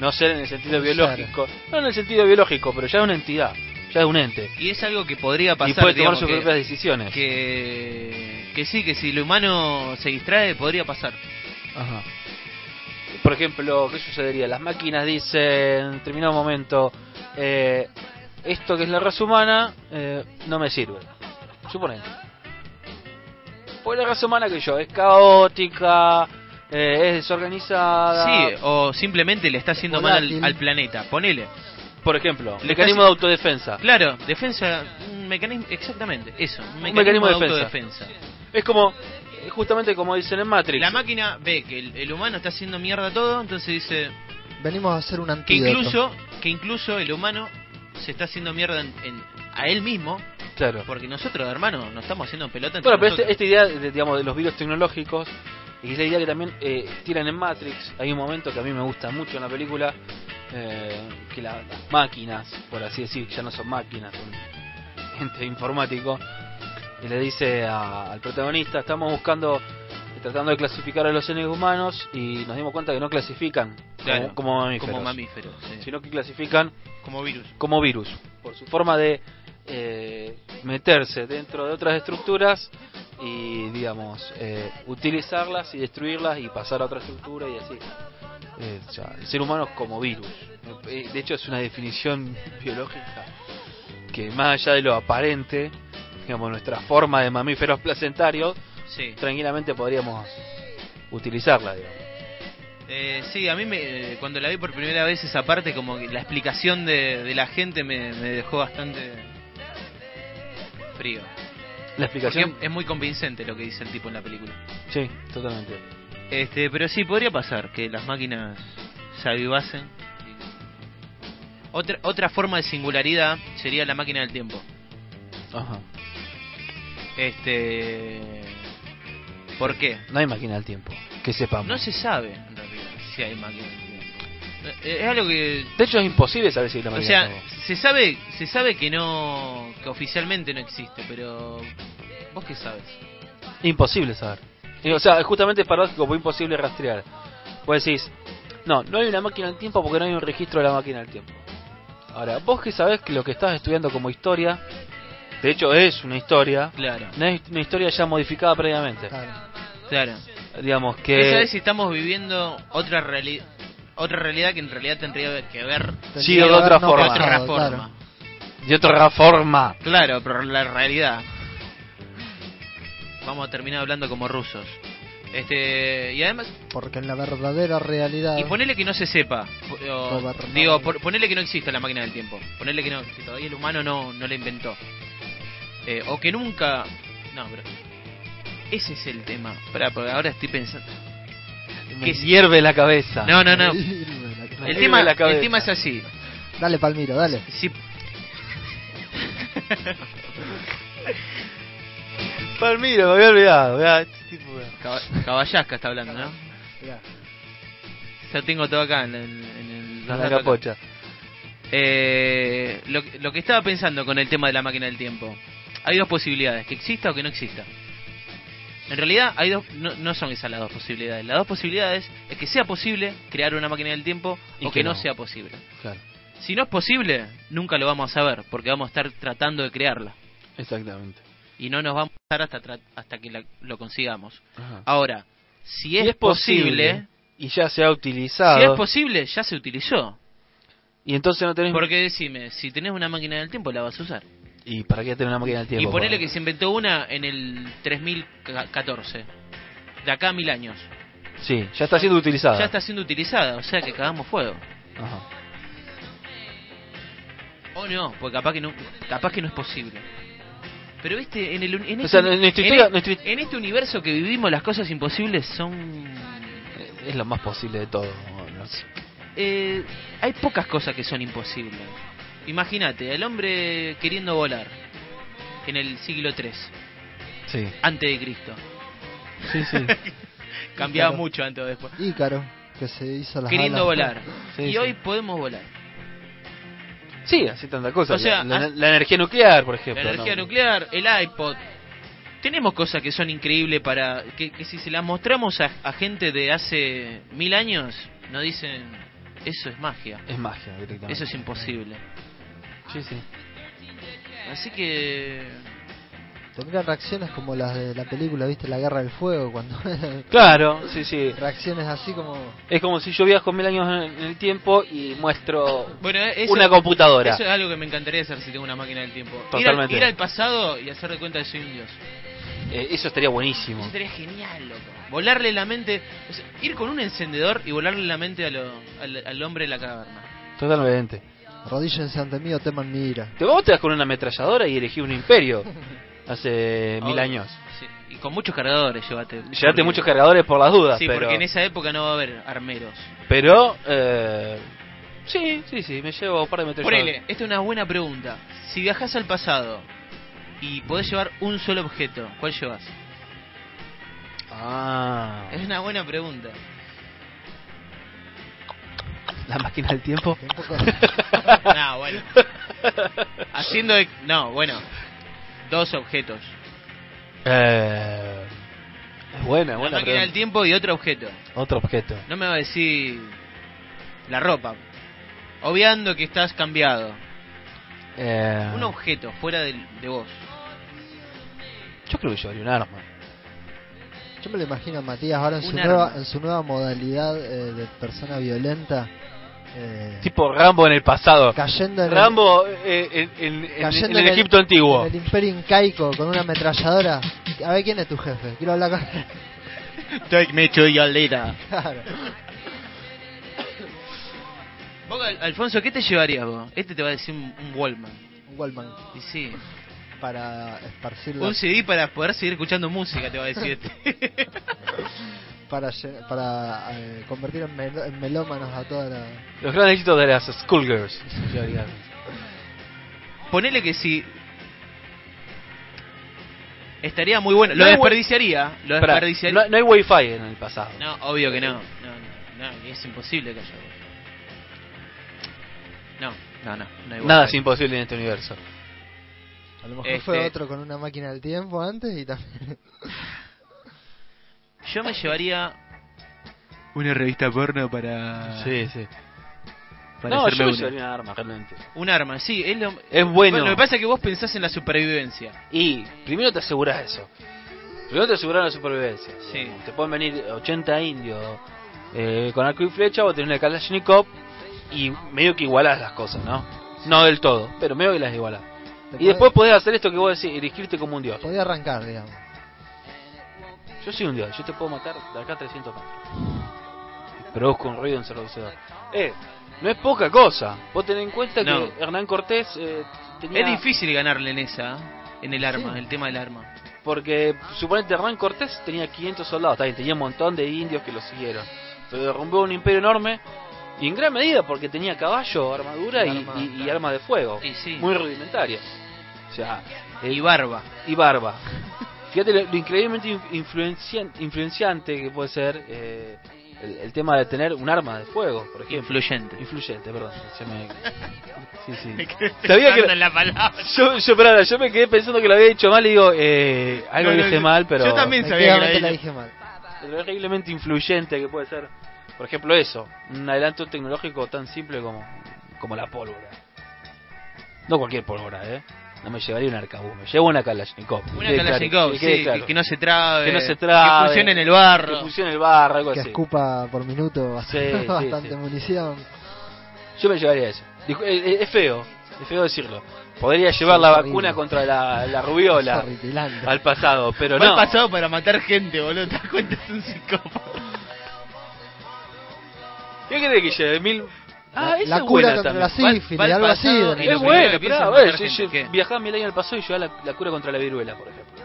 no ser en el sentido Un biológico, no en el sentido biológico, pero ya es una entidad, ya es un ente. Y es algo que podría pasar, y puede tomar digamos, sus que- propias decisiones. que, que sí, que si lo humano se distrae, podría pasar. Ajá. Por ejemplo, ¿qué sucedería? Las máquinas dicen, en determinado momento, eh, esto que es la raza humana eh, no me sirve. Suponete. Pues la raza humana que yo es caótica, eh, es desorganizada. Sí, o simplemente le está haciendo mal al, al planeta. Ponele. Por ejemplo, Le mecanismo estás- de autodefensa. Claro, defensa, un mecanismo, exactamente, eso, un mecanismo, mecanismo de de defensa. autodefensa. Es como, justamente como dicen en Matrix. La máquina ve que el, el humano está haciendo mierda todo, entonces dice Venimos a hacer un que antídoto. incluso, que incluso el humano se está haciendo mierda en- en- a él mismo, Claro. porque nosotros, hermano, nos estamos haciendo pelota entre Bueno, pero este- esta idea, de, digamos, de los virus tecnológicos, y es la idea que también eh, tiran en Matrix, hay un momento que a mí me gusta mucho en la película, eh, que la- las máquinas, por así decir, ya no son máquinas, son ente informático, y le dice a- al protagonista, estamos buscando, tratando de clasificar a los seres humanos, y nos dimos cuenta que no clasifican Claro, como, como mamíferos, como mamíferos, sí. sino que clasifican como virus. como virus, por su forma de eh, meterse dentro de otras estructuras y, digamos, eh, utilizarlas y destruirlas y pasar a otra estructura y así. Eh, o sea, el ser humano es como virus. Eh, De hecho, es una definición biológica que, más allá de lo aparente, digamos, nuestra forma de mamíferos placentarios, Sí. tranquilamente podríamos utilizarla, digamos. Eh, sí, a mí me, cuando la vi por primera vez esa parte, como que la explicación de, de la gente me, me dejó bastante frío. La Porque explicación. es muy convincente lo que dice el tipo en la película. Sí, totalmente. Este, pero sí, podría pasar que las máquinas se avivasen. Otra, otra forma de singularidad sería la máquina del tiempo. Ajá. Este, ¿Por qué? No hay máquina del tiempo, que sepamos. No se sabe, en realidad, si hay máquina del tiempo. Eh, Es algo que De hecho, es imposible saber si una O sea, se sabe, se sabe que no, que oficialmente no existe, pero vos qué sabes. Imposible saber. O sea, justamente es paradójico, imposible rastrear. Vos decís, no, no hay una máquina del tiempo porque no hay un registro de la máquina del tiempo. Ahora, vos que sabés que lo que estás estudiando como historia, De hecho, es una historia. Claro, No es una historia ya modificada previamente. Claro. claro. Digamos ¿Qué que. sabes si estamos viviendo otra realidad? Otra realidad que en realidad tendría que ver Sí, de otra no forma. de otra pasado, forma. claro. De otra forma. Claro, pero la realidad. Vamos a terminar hablando como rusos. Este, y además, Porque en la verdadera realidad. y ponele que no se sepa. o- digo, por- ponele que no exista la máquina del tiempo. Ponele que no, que todavía el humano no, no la inventó. Eh, o que nunca. No, pero. Ese es el tema. Porque ahora estoy pensando. Me ¿Qué es? hierve la cabeza. No, no, no. El tema, la el tema es así. Dale, Palmiro, dale. Si, Palmiro, me había olvidado. mirá, este tipo, Caballasca está hablando, ¿no? Ya tengo todo acá en, el- en el- La capocha. Eh, lo, que- lo que estaba pensando con el tema de la máquina del tiempo. Hay dos posibilidades, que exista o que no exista. En realidad hay dos, no, no son esas las dos posibilidades. Las dos posibilidades es que sea posible crear una máquina del tiempo Y o que que no no. sea posible. Claro, Si no es posible, nunca lo vamos a saber, porque vamos a estar tratando de crearla. exactamente. Y no nos vamos a estar hasta, hasta que la- lo consigamos. Ajá. Ahora, si Si es, posible, y ya se ha utilizado. si es posible, ya se utilizó. y entonces no tenés. Porque decime, si tenés una máquina del tiempo, la vas a usar. ¿Y para qué tener una máquina del tiempo? y ponele que se inventó una en el 3014. De acá a mil años. Sí, ya está siendo utilizada. Ya está siendo utilizada, o sea que cagamos fuego. Ajá. O no, porque capaz que no, capaz que no es posible. Pero viste, en, el, en, O este, sea, en nuestra en historia- e- en este universo que vivimos, las cosas imposibles son... Es lo más posible de todo. ¿no? eh, hay pocas cosas que son imposibles. Imagínate, el hombre queriendo volar en el siglo 3 Sí, antes de Cristo. sí, sí. Cambiaba mucho antes o después. Ícaro, que se hizo las Queriendo alas. volar. Sí, y sí. hoy podemos volar. Sí, así tanta cosa. O sea, la, la- la energía nuclear, por La ejemplo. energía ¿no? nuclear, el iPod. Tenemos cosas que son increíbles para... Que, que si se las mostramos a, a gente de hace mil años, nos dicen, eso es magia. Es magia, directamente. Eso es imposible. Sí, sí. Así que... Tendrían reacciones como las de la película, ¿viste? La Guerra del Fuego, cuando. Claro, sí, sí. reacciones así como. Es como si yo viajo mil años en el tiempo y muestro Bueno, eso, una computadora. Eso es algo que me encantaría hacer si tengo una máquina del tiempo. Ir al, Totalmente. ir al pasado y hacer de cuenta que soy un dios. Eh, eso estaría buenísimo. Eso sería genial, loco. Volarle la mente... o sea, ir con un encendedor y volarle la mente a lo- al, al hombre de la caverna. Totalmente. Arrodíllense ante mí o teman mi ira. Te vos te das con una ametralladora y elegí un imperio hace mil años. Sí, Y con muchos cargadores, llévate. Llevate Porque- muchos cargadores por las dudas, Sí, pero. porque en esa época no va a haber armeros. Pero, eh, sí, sí, sí, me llevo un par de ametralladoras. Ponele, esta es una buena pregunta. Si viajas al pasado y podés llevar un solo objeto, ¿cuál llevas? Ah, Es una buena pregunta. La máquina del tiempo. No, bueno. Haciendo de... No, bueno. Dos objetos. Eh, es buena, La buena. máquina del tiempo y otro objeto. Otro objeto. No me va a decir la ropa. Obviando que estás cambiado. Eh, Un objeto fuera del- de vos. yo creo que llevaría un arma. Yo me lo imagino a Matías ahora en su, nueva, en su nueva modalidad eh, de persona violenta. Eh, Tipo Rambo en el pasado. cayendo en el- Rambo eh, en, en- en- cayendo en el Egipto antiguo. En el imperio incaico con una ametralladora. A ver quién es tu jefe. Quiero hablar con él. Take me to your leader. Claro. Vos, Alfonso, ¿qué te llevarías vos? Este te va a decir un, un Wallman. Un Wallman Y sí. para esparcir Un CD para poder seguir escuchando música, te va a decir este. para, para eh, convertir en, mel- en melómanos a toda la. Los grandes éxitos de las Schoolgirls. Ponele que si. Estaría muy bueno. Lo No hay desperdiciaría. Lo desperdiciaría. no, no hay wifi en el pasado. No, obvio que no. No, no, no, es imposible que haya. No, no, no. no hay Nada es imposible en este universo. A lo mejor Este- fue otro con una máquina del tiempo antes y también. Yo me llevaría una revista porno para Sí, sí. para No, hacerme yo me una. llevaría un arma, realmente. Un arma, sí, es lo, Es bueno. Lo que pasa es que vos pensás en la supervivencia. Y primero te aseguras eso. Primero te aseguras la supervivencia. Sí. Te pueden venir 80 indios eh, con arco y flecha o tener una Kalashnikov y medio que igualás las cosas, ¿no? No del todo, pero medio que las igualás. Y después podés hacer esto que vos decís, erigirte como un dios. Podía arrancar, digamos. Yo soy un dios, yo te puedo matar de acá a 300 metros. Produzco un ruido ensordecedor. Eh, no es poca cosa. Vos tenés en cuenta No. que Hernán Cortés eh, tenía... Es difícil ganarle en esa, en el arma, Sí. el tema del arma. Porque suponete Hernán Cortés tenía 500 soldados, bien, tenía un montón de indios que lo siguieron. Pero derrumbó un imperio enorme y en gran medida porque tenía caballo, armadura y, arma, y- y claro. armas de fuego. Sí. Muy rudimentarias. O sea, eh, Y barba. y barba. Fíjate lo, lo increíblemente in- influencian- influenciante que puede ser eh, el, el tema de tener un arma de fuego, por ejemplo. Influyente. Influyente, perdón. se me- Sí, sí. Sabía que- Pensando en la palabra. Yo, yo, pará, yo me quedé pensando que lo había dicho mal y digo, eh, algo No, no, dije yo- mal, pero... yo también sabía que la dije. mal. lo terriblemente influyente que puede ser, por ejemplo, eso, un adelanto tecnológico tan simple como, como la pólvora. No cualquier pólvora, ¿eh? No me llevaría un arcabuz, me llevo una Kalashnikov. Una Que Kalashnikov, claro, que sí, quede que, claro. que no se trabe. Que no se trabe, Que funcione en el Que barro. funcione el barro, algo Que así. escupa por minuto bastante, Sí, sí, bastante sí. munición. Yo me llevaría eso. Dijo- eh, eh, Es feo, es feo decirlo. Podría llevar Sí, la vacuna horrible. contra la, rubiola al pasado, pero no. al pasado para matar gente, boludo. ¿Te das cuenta? Es un psicópata. ¿Qué crees que lleve? Mil... Ah, La- es cura contra también. la sífilis, Va- va algo así. Es bueno, pero a ver, si viajás mil años al pasado y llevas la, la cura contra la viruela, por ejemplo.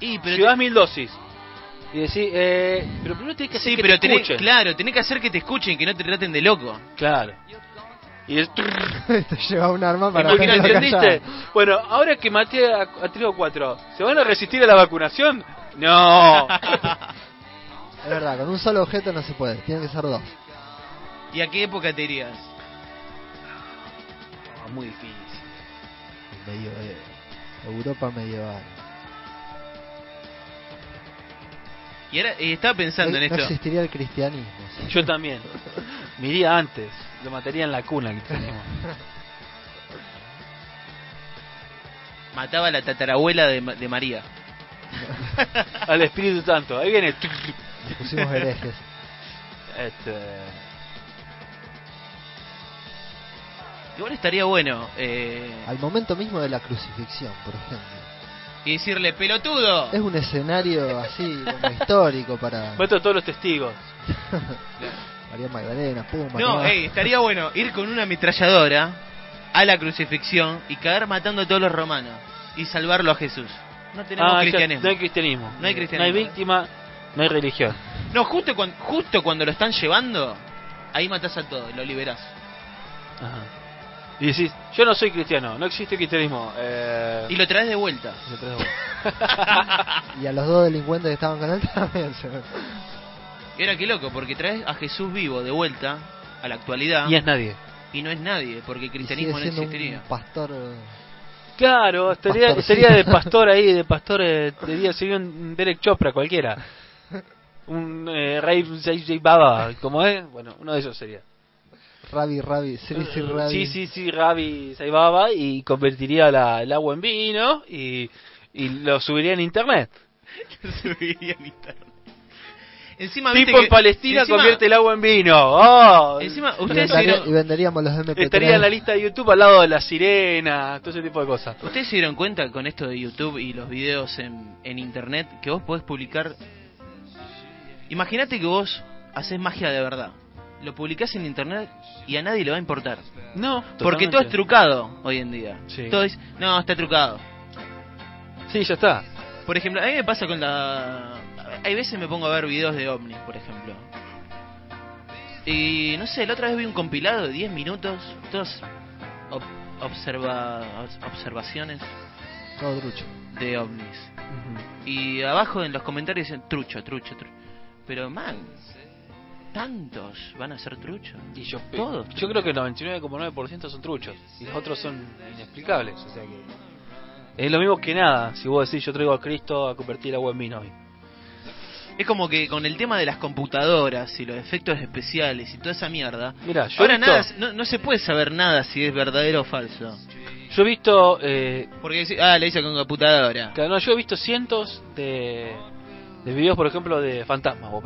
Y, pero Llevas mil dosis. Y decís, eh, pero primero tenés que hacer Sí, que pero te tenés, escuchen. claro, tenés que hacer que te escuchen, que no te traten de loco. Claro. Y es... Te lleva un arma para tenerlo ¿Entendiste? Bueno, ahora que maté a, a tres o cuatro, ¿se van a resistir a la vacunación? No. Es verdad, con un solo objeto no se puede, tienen que ser dos. ¿Y a qué época te irías? Ah, Muy difícil. Medio, eh, Europa medieval. Y ahora eh, estaba pensando en no esto. existiría el cristianismo. ¿sí? Yo también. Me iría antes. Lo mataría en la cuna. el cristianismo. Mataba a la tatarabuela de, de María. Al Espíritu Santo. Ahí viene. Pusimos herejes. Este... Igual estaría bueno. Eh, Al momento mismo de la crucifixión, por ejemplo. y decirle, pelotudo. Es un escenario así como histórico para Mato a todos los testigos. María Magdalena, pum, No, ey, estaría bueno ir con una ametralladora a la crucifixión y caer matando a todos los romanos y salvarlo a Jesús. No tenemos Ah, ya, cristianismo. no hay cristianismo. No hay cristianismo. No hay víctima, no hay religión. No, justo, cuan- justo cuando lo están llevando, ahí matás a todos, lo liberás. Ajá. Y decís, yo no soy cristiano, no existe cristianismo. Eh... Y lo traes de vuelta. lo traes de vuelta. Y a los dos delincuentes que estaban con él también se ahora qué loco, porque traes a Jesús vivo de vuelta a la actualidad y es nadie. y no es nadie, porque el y sigue cristianismo no existiría. un pastor eh, Claro, estaría, estaría de pastor ahí, de pastor, eh, diría, sería un Derek Chopra cualquiera. Un eh, Ray J. J. Baba, como es, bueno, uno de esos sería. Rabi Rabi, Sri Sri Rabi. Sí, sí, sí, Rabi Saibaba y convertiría la- el agua en vino y, y lo subiría en internet. Subiría en internet. Encima, viste Tipo en que- Palestina encima- convierte el agua en vino. ¡Oh! Encima, y, ustedes y venderíamos los MP3. Estaría en la lista de YouTube al lado de la sirena, todo ese tipo de cosas. ustedes se dieron cuenta con esto de YouTube y los videos en, en internet que vos podés publicar. Imagínate que vos haces magia de verdad. Lo publicás en internet y a nadie le va a importar. No, Porque todo es trucado hoy en día. Sí. Todo es, no, está trucado. Sí, ya está. Por ejemplo, a mí me pasa con la... Hay veces me pongo a ver videos de ovnis, por ejemplo. Y no sé, la otra vez vi un compilado de 10 minutos, todas ob- observa, observaciones Todo trucho. de ovnis. Y abajo en los comentarios dicen trucho, trucho, trucho. Pero man, tantos van a ser truchos. Y yo, Todos. yo creo que el 99,9% son truchos y los otros son inexplicables. O sea que es lo mismo que nada. Si vos decís yo traigo a Cristo a convertir el agua en vino hoy. Es como que con el tema de las computadoras y los efectos especiales y toda esa mierda. Mira, yo, Ahora visto, nada, no, no se puede saber nada si es verdadero o falso. yo he visto, eh, Porque ah, le hice con computadora. claro, no, yo he visto cientos de, de videos, por ejemplo, de fantasmas o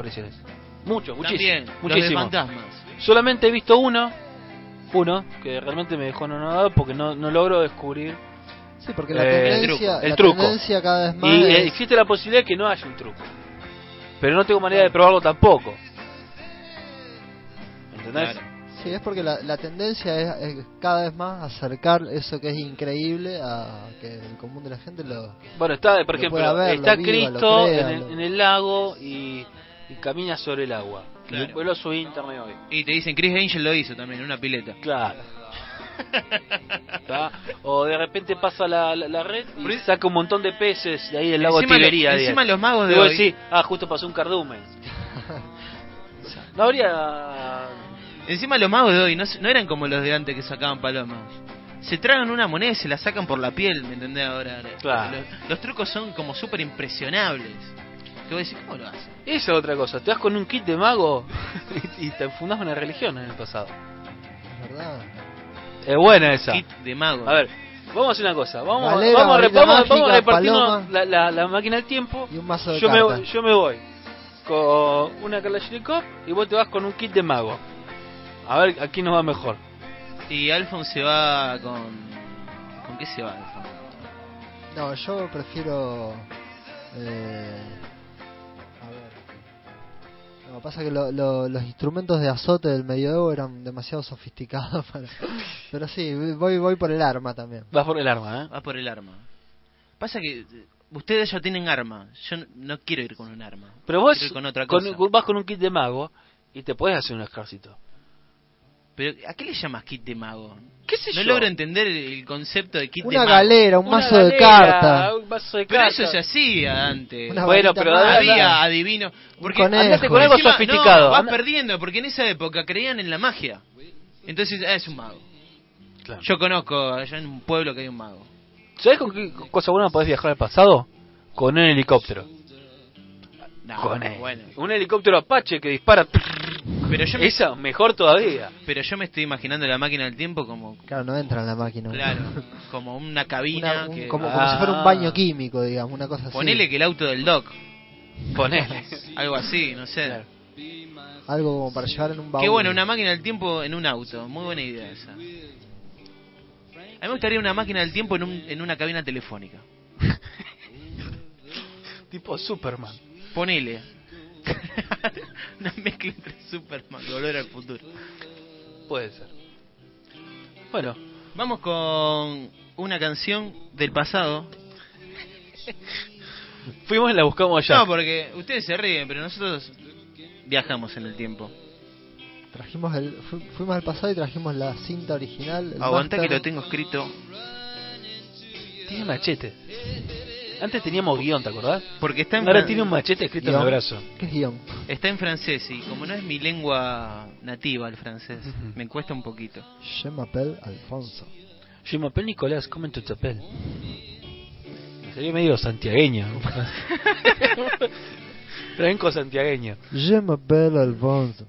También, los de muchísimos. fantasmas. Solamente he visto uno, uno, que realmente me dejó anonadado porque no, no logro descubrir. Sí, porque la Eh, el truco, el la truco. tendencia cada vez más Y eh, es- existe la posibilidad de que no haya un truco. Pero no tengo manera de probarlo tampoco. ¿Entendés? Claro. Sí, es porque la, la tendencia es, es cada vez más acercar eso que es increíble a que el común de la gente lo... Bueno, está, por Lo ejemplo, pueda ver, está viva, Cristo crea, en, el, lo- en el lago y, y camina sobre el agua. Claro. Y después lo subí a internet hoy. Y te dicen, Chris Angel lo hizo también, en una pileta. Claro. O de repente pasa la, la, la red y saca un montón de peces de ahí del lago Encima lo- Tiberíades. encima los magos de hoy- decís, ah, justo pasó un cardumen. No habría... Encima los magos de hoy no, no eran como los de antes que sacaban palomas. Se tragan una moneda y se la sacan por la piel, ¿me entendés ahora? Claro. Los, los trucos son como súper impresionables. Que vos decís, ¿cómo lo hacen? Esa es otra cosa. Te vas con un kit de mago y te fundás una religión en el pasado. Es verdad. Es buena esa. Kit de mago. A ver, vamos a hacer una cosa. Vamos, Galera, vamos, varita vamos, paloma. la, la, la máquina del tiempo. Y un mazo de Yo me, cartas. voy- yo me voy con una Kalashnikov y vos te vas con un kit de mago. A ver a quién nos va mejor. Y Alfon se va con... ¿Con qué se va Alfon? No, yo prefiero... Eh. No, pasa que lo- lo- los instrumentos de azote del medioevo eran demasiado sofisticados para... Pero sí, voy, voy por el arma también. Vas por el arma, ¿eh? Va por el arma. Pasa que eh, ustedes ya tienen arma. Yo no, no quiero ir con un arma. Pero vos Quiero ir con otra con- cosa. vas con un kit de mago y te puedes hacer un ejército. Pero ¿a qué le llamas kit de mago? ¿Qué sé No yo? logro entender el, concepto de kit de Una mago. galera, un Una mazo de galera, cartas. Un mazo de Pero cartas. eso se hacía antes. Una Bueno, pero había adivino. Porque con algo encima, sofisticado. No, vas Anda- perdiendo, porque en esa época creían en la magia. Entonces, ah, es un mago. Claro. Yo conozco allá en un pueblo que hay un mago. ¿Sabes con qué cosa buena podés viajar al pasado? Con un helicóptero. No, con él. bueno. Un helicóptero Apache que dispara. Pero yo, me, Esa, mejor todavía. pero yo me estoy imaginando la máquina del tiempo como, Claro, no entra en la máquina. claro, como una cabina Una- un- que... como, como Ah. si fuera un baño químico, digamos, una cosa así. Ponele que el auto del doc, Ponele. algo así, no sé. Claro. Algo como para llevar en un baúl. Qué bueno, una máquina del tiempo en un auto, muy buena idea esa. A mí me gustaría una máquina del tiempo en, un, en una cabina telefónica. tipo Superman. Ponele. una mezcla entre Superman y Volver al Futuro. Puede ser. Bueno, Vamos con una canción del pasado. fuimos y la buscamos allá. No, porque ustedes se ríen, pero nosotros viajamos en el tiempo. Trajimos el, fu- fuimos al pasado y trajimos la cinta original. Aguanta que lo tengo escrito. Tiene machete. Antes teníamos guion, ¿te acordás? Porque está en, Ahora fran- tiene un machete escrito en Guión. el brazo. ¿Qué es guion? está en francés y como no es mi lengua nativa el francés, Ujú. me cuesta un poquito. Je m'appelle Alfonso. Je m'appelle Nicolás, comment tu t'appelles? Salió medio santiagueño. Franco santiagueño. Je m'appelle Alfonso.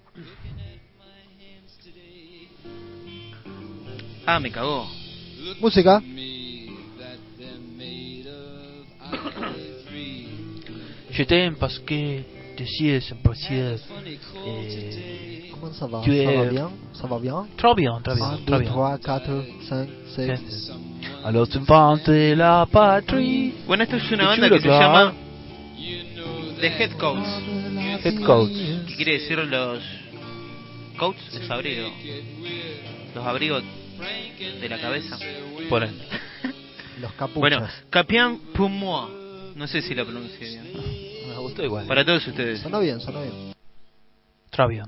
Ah, me cagó. Música. Je t'aime parce que tu es imprécieux. Eh, Comment ça va? Tu Ça va es- bien? Ça va bien? très bien, très bien, 1, très 2, bien. 3, 4, 5, 6. A los infantes de la patria. Bueno, esto es una Qué banda que se llama The Head Coats, Head Coats. que quiere decir los coats, los abrigos, los abrigos de la cabeza. Por ahí. Los capuchos. Bueno, Capian pour moi. No sé si lo pronuncié bien. Me gustó igual. Para todos ustedes. Sonó bien, sonó bien. Très bien.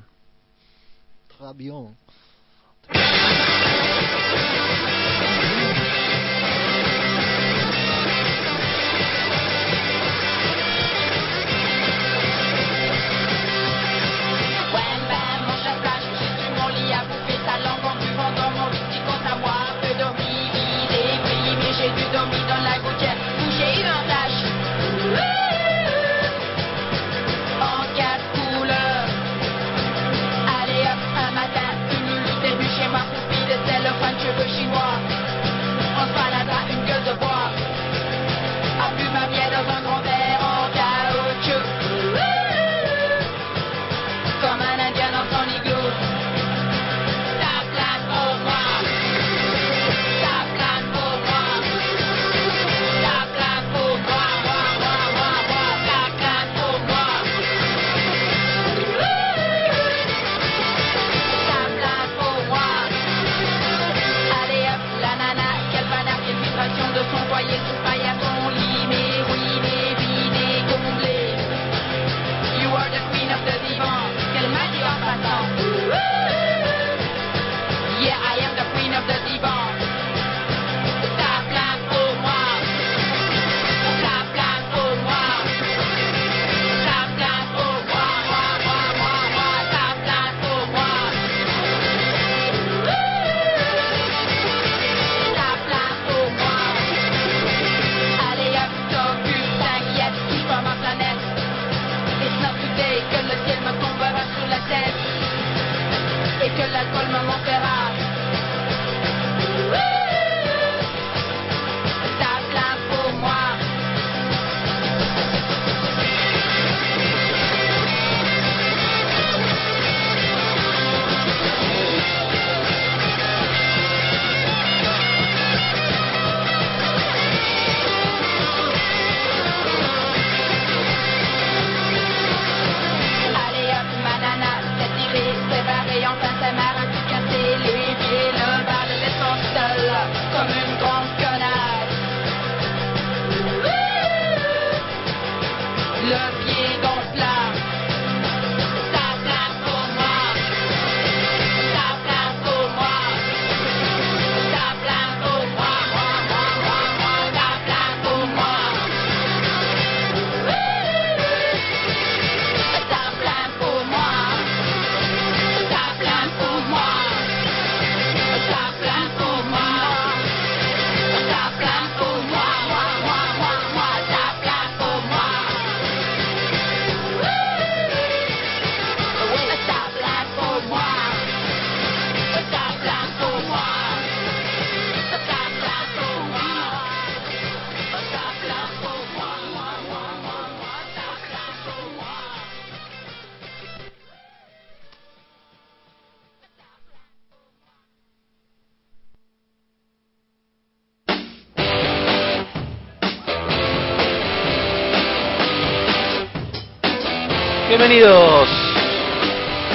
Bienvenidos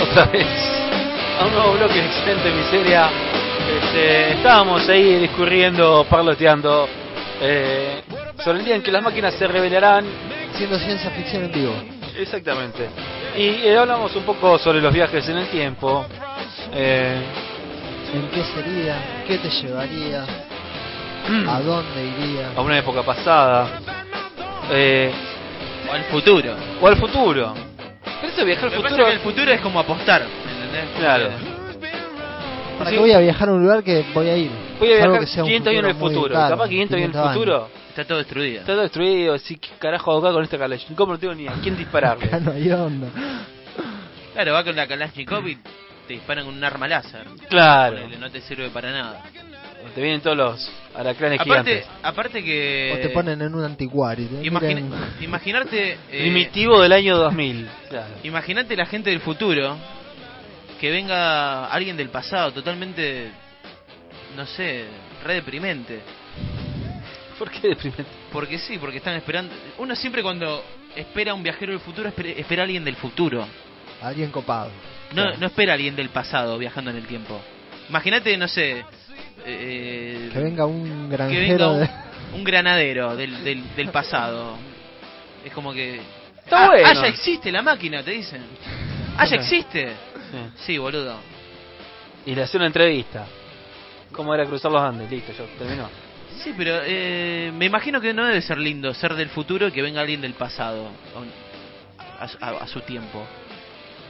otra vez a un nuevo bloque de Excelente Miseria. Este, estábamos ahí discurriendo, parloteando eh, sobre el día en que las máquinas se revelarán. Siendo ciencia ficción en vivo. Exactamente. Y eh, hablamos un poco sobre los viajes en el tiempo. eh, ¿En qué sería? ¿Qué te llevaría? ¿A dónde iría? a una época pasada. eh, O al futuro. o al futuro. Eso de viajar al que pasa futuro. es que el futuro es como apostar, ¿entendés? Claro. ¿Para Sí. qué voy a viajar a un lugar que voy a ir? Voy a viajar que sea un 500 años en el futuro. Capaz 500 años en el 500 futuro. Está todo destruido. Está todo destruido. Así que carajo acá con esta Kalashnikov. No tengo ni a quién dispararle. No hay onda. Claro, va con la Kalashnikov y te disparan con un arma láser. Claro. Ponele, No te sirve para nada. Te vienen todos los alacranes Aparte, gigantes. aparte que... O te ponen en un anticuario. Imagina- Imaginarte... eh, Primitivo del año 2000. Claro. Imagínate la gente del futuro que venga alguien del pasado totalmente, no sé, re deprimente. ¿Por qué deprimente? Porque sí, porque están esperando. Uno siempre cuando espera a un viajero del futuro espera, espera a alguien del futuro. Alguien copado. No, Claro. no espera a alguien del pasado viajando en el tiempo. Imagínate, no sé. Eh, Que venga un que granjero venga un, de... un granadero del, del, del pasado. Es como que. Está ah, bueno. ah, ya existe la máquina, te dicen. Ah, ya existe. Sí. Sí, boludo. Y le hace una entrevista. ¿Cómo era cruzar los Andes? Listo, ya terminó. Sí, pero eh, me imagino que no debe ser lindo ser del futuro y que venga alguien del pasado a, a- a su tiempo.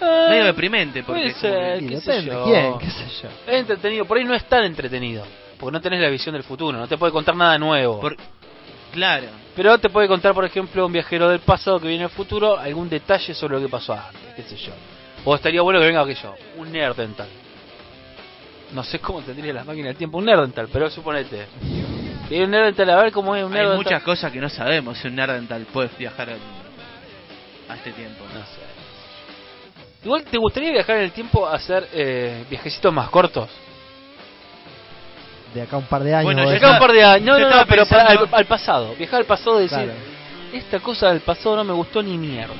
Medio deprimente, porque Puede es como ser, que- Y qué sé yo. ¿quién? ¿Qué sé yo? Es entretenido, por ahí no es tan entretenido. Porque no tenés la visión del futuro, no te puede contar nada nuevo. por- claro, Pero te puede contar, por ejemplo, un viajero del pasado que viene al futuro algún detalle sobre lo que pasó antes, qué sé yo. O estaría bueno que venga, yo, un Nerdental. No sé cómo tendría las máquinas del tiempo un Nerdental, pero suponete. Y un Nerdental, a ver cómo es un Hay Nerdental. muchas cosas que no sabemos si un Nerdental puede viajar a este tiempo. No sé. Igual, ¿te gustaría viajar en el tiempo a hacer eh, viajecitos más cortos? De acá a un par de años. Bueno, decís. Viajar un par de años. No, no, no, pero para- al, al pasado. Viajar al pasado y decir, Claro. esta cosa del pasado no me gustó ni mierda.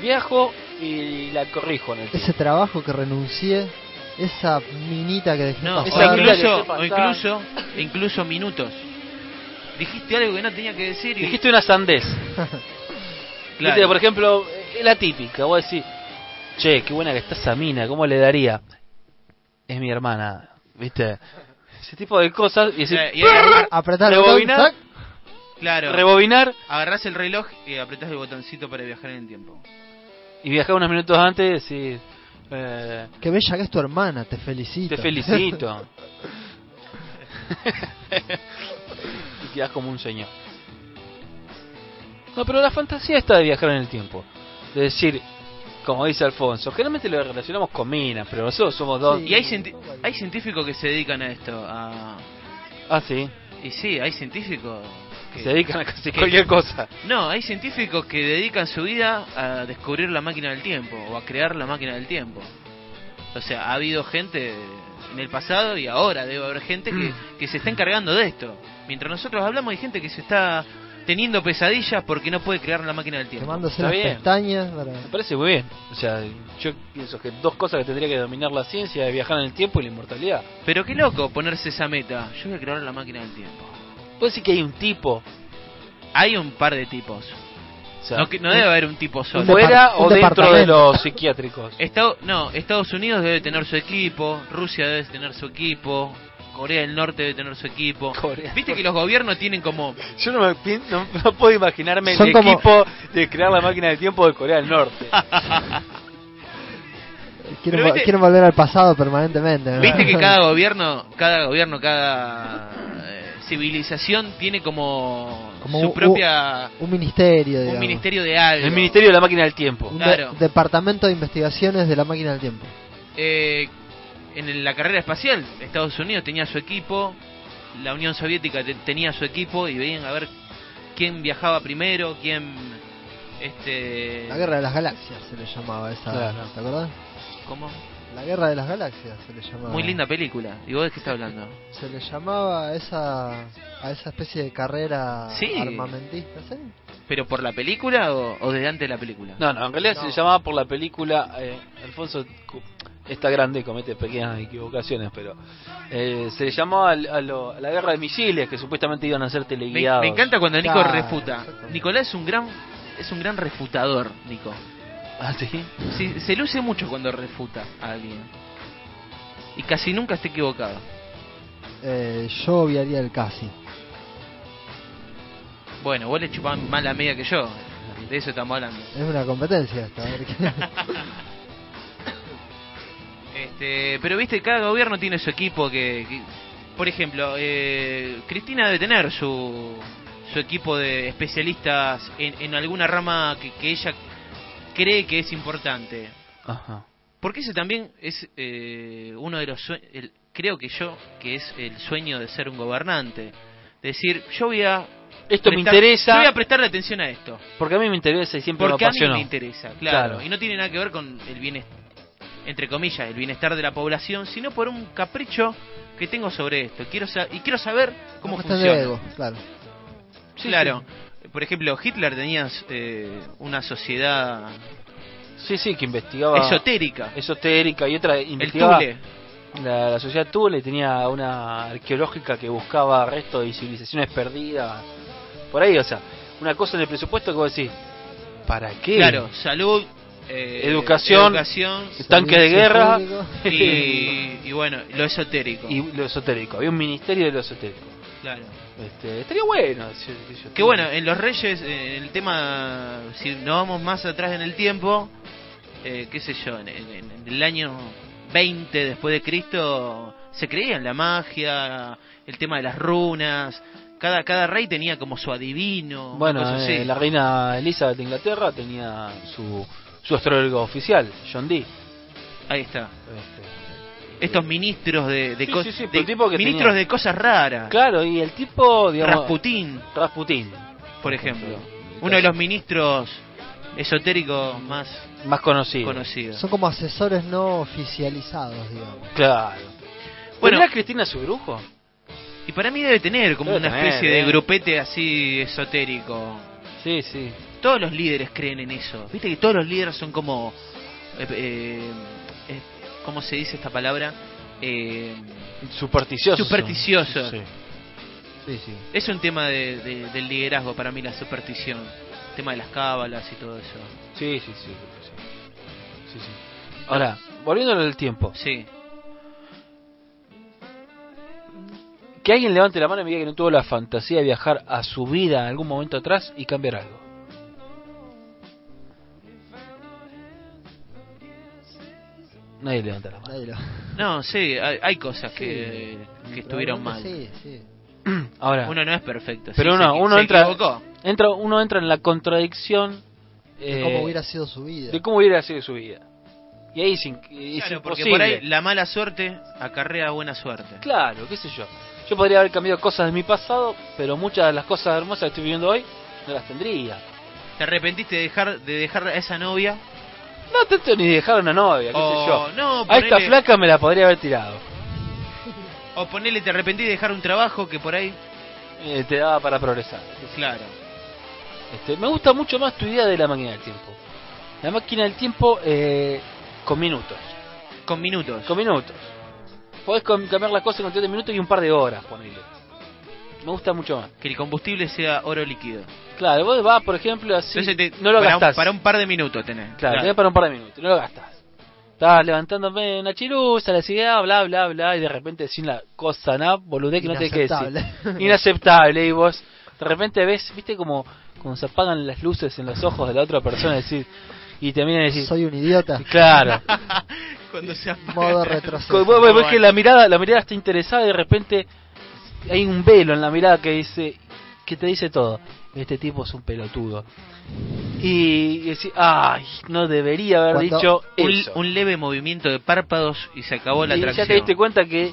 Viajo y la corrijo en el tiempo. Ese trabajo que renuncié, esa minita que dejé No, o que incluso, o incluso, incluso minutos. Dijiste algo que no tenía que decir y Dijiste una sandez. claro. Por ejemplo, eh, la típica, vos decís, che, qué buena que está esa mina, ¿cómo le daría? Es mi hermana, ¿viste? Ese tipo de cosas. Y decir, Eh, y Apretar el botón, Rebobinar. claro, rebobinar agarrás el reloj y apretás el botoncito para viajar en el tiempo. y viajar unos minutos antes y eh, Qué bella que es tu hermana, te felicito. te felicito. y quedás como un señor. No, pero la fantasía está de viajar en el tiempo. De decir, como dice Alfonso, generalmente lo relacionamos con minas, pero nosotros somos dos. Sí. Y hay, hay científicos que se dedican a esto. A... Ah, sí. Y sí, hay científicos que... Se dedican a casi que- cualquier cosa. No, hay científicos que dedican su vida a descubrir la máquina del tiempo o a crear la máquina del tiempo. O sea, ha habido gente en el pasado y ahora debe haber gente que, que se está encargando de esto. Mientras nosotros hablamos hay gente que se está teniendo pesadillas porque no puede crear la máquina del tiempo. Quemándose las bien. pestañas. para- Me parece muy bien. O sea, yo pienso que dos cosas que tendría que dominar la ciencia es viajar en el tiempo y la inmortalidad. Pero qué loco ponerse esa meta. Yo voy a crear la máquina del tiempo. Puedo decir que hay un tipo, Hay un par de tipos. o sea, No, que- no debe haber un tipo solo. Fuera o dentro de los psiquiátricos. Estado- no, Estados Unidos debe tener su equipo, Rusia debe tener su equipo, Corea del Norte debe tener su equipo. Corea. Viste que los gobiernos tienen como... Yo no, me, pin- no, no puedo imaginarme Son el como- equipo de crear la máquina del tiempo de Corea del Norte. Quieren, viste- volver al pasado permanentemente. ¿no? Viste que cada gobierno, cada gobierno, cada eh, civilización tiene como, Como su un- propia... Un ministerio, digamos. un ministerio de algo. El Ministerio de la Máquina del Tiempo. Un de- Claro. departamento de investigaciones de la máquina del tiempo. Eh, en la carrera espacial, Estados Unidos tenía su equipo, la Unión Soviética te- tenía su equipo y veían a ver quién viajaba primero, quién... Este, La guerra de las galaxias se le llamaba esa. Claro. ¿Te acordás? ¿Cómo? La guerra de las galaxias se le llamaba. Muy linda película. ¿Y vos de qué estás hablando? Se le llamaba a esa, a esa especie de carrera Sí. armamentista, ¿sí? ¿Pero por la película o, o desde antes de la película? No, no, en realidad No. se llamaba por la película. eh, Alfonso está grande y comete pequeñas equivocaciones, pero eh, se le llamaba al- a, lo- a la guerra de misiles que supuestamente iban a ser teleguiados. me encanta cuando Nico Claro, refuta. Nicolás es un gran es un gran refutador, Nico. Ah, sí. Sí, se luce mucho cuando refuta a alguien. Y casi nunca está equivocado. Eh, yo obviaría el casi. Bueno, vos le chupás más la media que yo. De eso estamos hablando. Es una competencia esta. Este, pero viste, cada gobierno tiene su equipo que, que- por ejemplo, eh, Cristina debe tener su, su equipo de especialistas en, en alguna rama que, que ella cree que es importante. Ajá. Porque ese también es eh, uno de los sueños, creo que yo, que es el sueño de ser un gobernante. Decir, yo voy a... Esto me interesa Yo voy a prestarle atención a esto. porque a mí me interesa y siempre Porque me a mí me interesa, claro. Claro. Y no tiene nada que ver con el bienestar, entre comillas, el bienestar de la población, sino por un capricho que tengo sobre esto. Quiero y quiero saber cómo funciona. ego, claro. Sí, claro. Por ejemplo, Hitler tenía eh, una sociedad Sí, sí, que investigaba. esotérica. Esotérica y otra El investigaba. Tule. La, la sociedad Tule tenía una arqueológica que buscaba restos de civilizaciones perdidas. Por ahí, o sea, una cosa en el presupuesto que vos decís, ¿para qué? Claro, salud, eh, Educación. educación Tanque de guerra. y, y bueno, lo esotérico. Y lo esotérico, había un ministerio de lo esotérico. Claro. Este, estaría bueno. si- si yo- Que bueno, en los Reyes, eh, el tema, si no vamos más atrás en el tiempo, eh, qué sé yo, en, en- en el año 20 después de Cristo, se creía en la magia, el tema de las runas, cada, cada rey tenía como su adivino, Bueno, eh, la reina Elizabeth de Inglaterra tenía su, su astrólogo oficial, John Dee. Ahí está. Este, estos ministros de, de, Sí, co- sí, sí, pero de- el tipo que ministros tenía- de cosas raras. Claro, y el tipo, digamos... Rasputín, Rasputín. por ejemplo. Uno de los ministros esotéricos más Más conocido. conocidos. Son como asesores no oficializados, digamos. Claro. Bueno. ¿Tendrá Cristina su brujo? Y para mí debe tener como Debe una tener, especie de eh. grupete así esotérico. Sí, sí. Todos los líderes creen en eso. Viste que todos los líderes son como... eh, eh, eh, ¿Cómo se dice esta palabra? Eh, Supersticioso. Supersticioso. Sí. Sí, sí. es un tema de- de- del liderazgo para mí, la superstición. El tema de las cábalas y todo eso. Sí, sí, sí. sí. Sí, sí. Ahora, volviendo al tiempo. Sí. Que alguien levante la mano y me diga que no tuvo la fantasía de viajar a su vida en algún momento atrás y cambiar algo. Nadie levanta la mano. Nadie lo- No, sí, hay, hay cosas que, Sí. que estuvieron mal. Sí, sí. Ahora, Uno no es perfecto. Pero sí, uno- se- uno se entra- equivocó. entra, uno entra en la contradicción De eh, cómo hubiera sido su vida. de cómo hubiera sido su vida. Y ahí es, in- es Claro, porque imposible. por ahí la mala suerte acarrea buena suerte. Claro, qué sé yo. Yo podría haber cambiado cosas de mi pasado, pero muchas de las cosas hermosas que estoy viviendo hoy no las tendría. ¿Te arrepentiste de dejar de dejar a esa novia? No tanto ni dejar una novia, qué sé yo. no, A esta flaca me la podría haber tirado. O ponele, te arrepentí de dejar un trabajo que por ahí... Eh, te daba para progresar. Claro. Este, me gusta mucho más tu idea de la máquina del tiempo. La máquina del tiempo eh, con minutos. Con minutos. Con minutos. Podés com- cambiar las cosas en cuestión de minutos y un par de horas, ponele. Me gusta mucho más. Que el combustible sea oro líquido. Claro, vos vas, por ejemplo, así. Te- no lo para, gastás. Un, para un par de minutos tenés. Claro, para un par de minutos, no lo gastas. Estás levantándome una chirusa, la ciudad, bla, bla, bla, y de repente decís la cosa, ¿no? Boludez que no te quede Inaceptable. Inaceptable, y vos de repente ves, viste como cuando se apagan las luces en los ojos de la otra persona, decís, y te miran y decís, Soy un idiota. claro. Cuando se apaga- Modo retroceso. Vos- vos ves que la mirada, la mirada está interesada y de repente hay un velo en la mirada que dice, que te dice todo. Este tipo es un pelotudo. Y, ay, no debería haber Cuando dicho un, eso. un leve movimiento de párpados y se acabó la y ya atracción. te diste cuenta que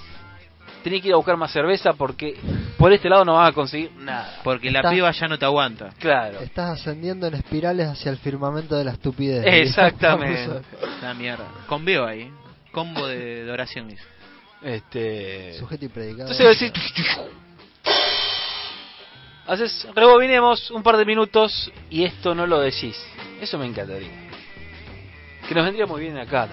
tenés que ir a buscar más cerveza porque por este lado no vas a conseguir nada. Porque la piba ya no te aguanta. Claro. Estás ascendiendo en espirales hacia el firmamento de la estupidez. Exactamente. La mierda. Conveo ahí. Combo de, de. Este. Sujeto y predicado. Entonces voy a decir. Haces, rebobinemos un par de minutos y esto no lo decís. Eso me encantaría. Que nos vendría muy bien acá.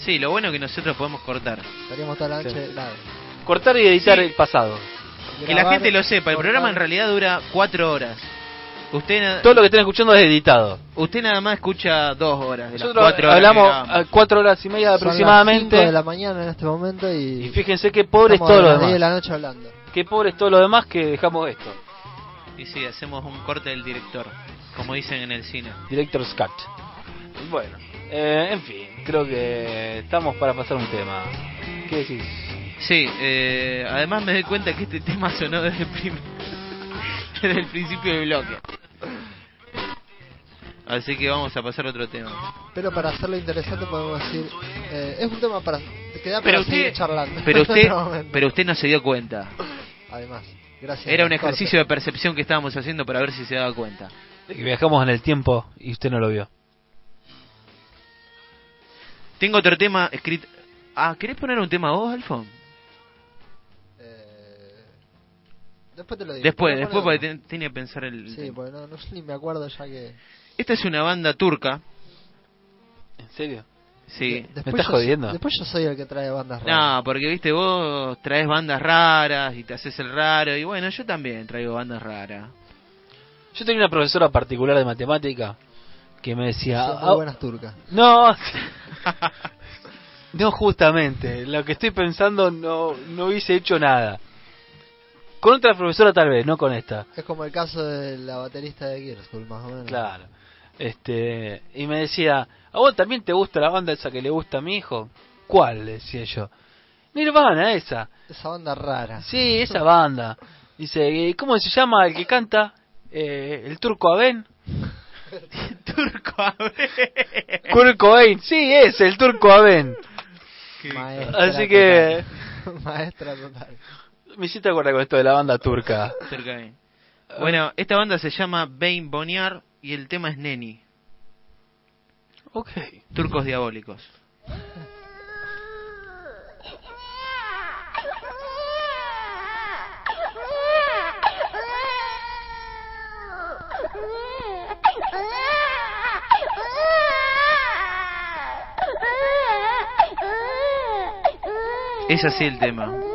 Sí, lo bueno que nosotros podemos cortar. Estaríamos toda la noche. nada. Cortar y editar Sí. el pasado. Que la gente lo sepa, el programa en realidad dura cuatro horas. Usted, na- Todo lo que estén escuchando es editado. usted nada más escucha dos horas de Nosotros cuatro horas hablamos a cuatro horas y media Son las aproximadamente. cinco de la mañana en este momento y, Y fíjense qué pobre es todo lo las 10 de demás. la noche hablando. Qué pobre es todo lo demás que dejamos esto. Y sí, hacemos un corte del director, como dicen en el cine. Director Scott. Bueno, eh, en fin, creo que estamos para pasar un tema. ¿Qué decís? Sí, eh, además me doy cuenta que este tema sonó desde el, prim- desde el principio del bloque. Así que vamos a pasar a otro tema. Pero para hacerlo interesante podemos decir, eh, es un tema para que da Pero para seguir usted, charlando. pero usted, pero usted no se dio cuenta. Además, gracias. Era un corte. ejercicio de percepción que estábamos haciendo para ver si se daba cuenta. De que viajamos en el tiempo y usted no lo vio. Tengo otro tema escrito. Ah, ¿querés poner un tema vos, Alfon? Después te lo digo. Después, después porque ten- tenía que pensar el. Sí, porque no, no ni me acuerdo ya que... Esta es una banda turca. ¿En serio? Sí. Después estás yo- jodiendo? Después yo soy el que trae bandas raras. No, porque viste, vos traes bandas raras y te haces el raro. Y bueno, yo también traigo bandas raras. Yo tenía una profesora particular de matemática que me decía... Son muy "Ah, buenas turcas. No, no justamente. Lo que estoy pensando no, no hubiese hecho nada. Con otra profesora tal vez, no con esta. Es como el caso de la baterista de Gear School, más o menos. Claro. Este, y me decía, ¿a vos también te gusta la banda esa que le gusta a mi hijo? ¿Cuál? Le decía yo. Nirvana, esa. Esa banda rara. Sí, esa banda. Dice, "¿y ¿cómo se llama el que canta? Eh, ¿El turco Aben? Turco, a ver. Kurt Cobain, sí, es el turco Aben. Maestra Así que total. Maestra total. Me hiciste acordar con esto de la banda turca. Bueno, esta banda se llama Bain Boniar y el tema es Neni, Ok. Turcos Diabólicos. Es así el tema.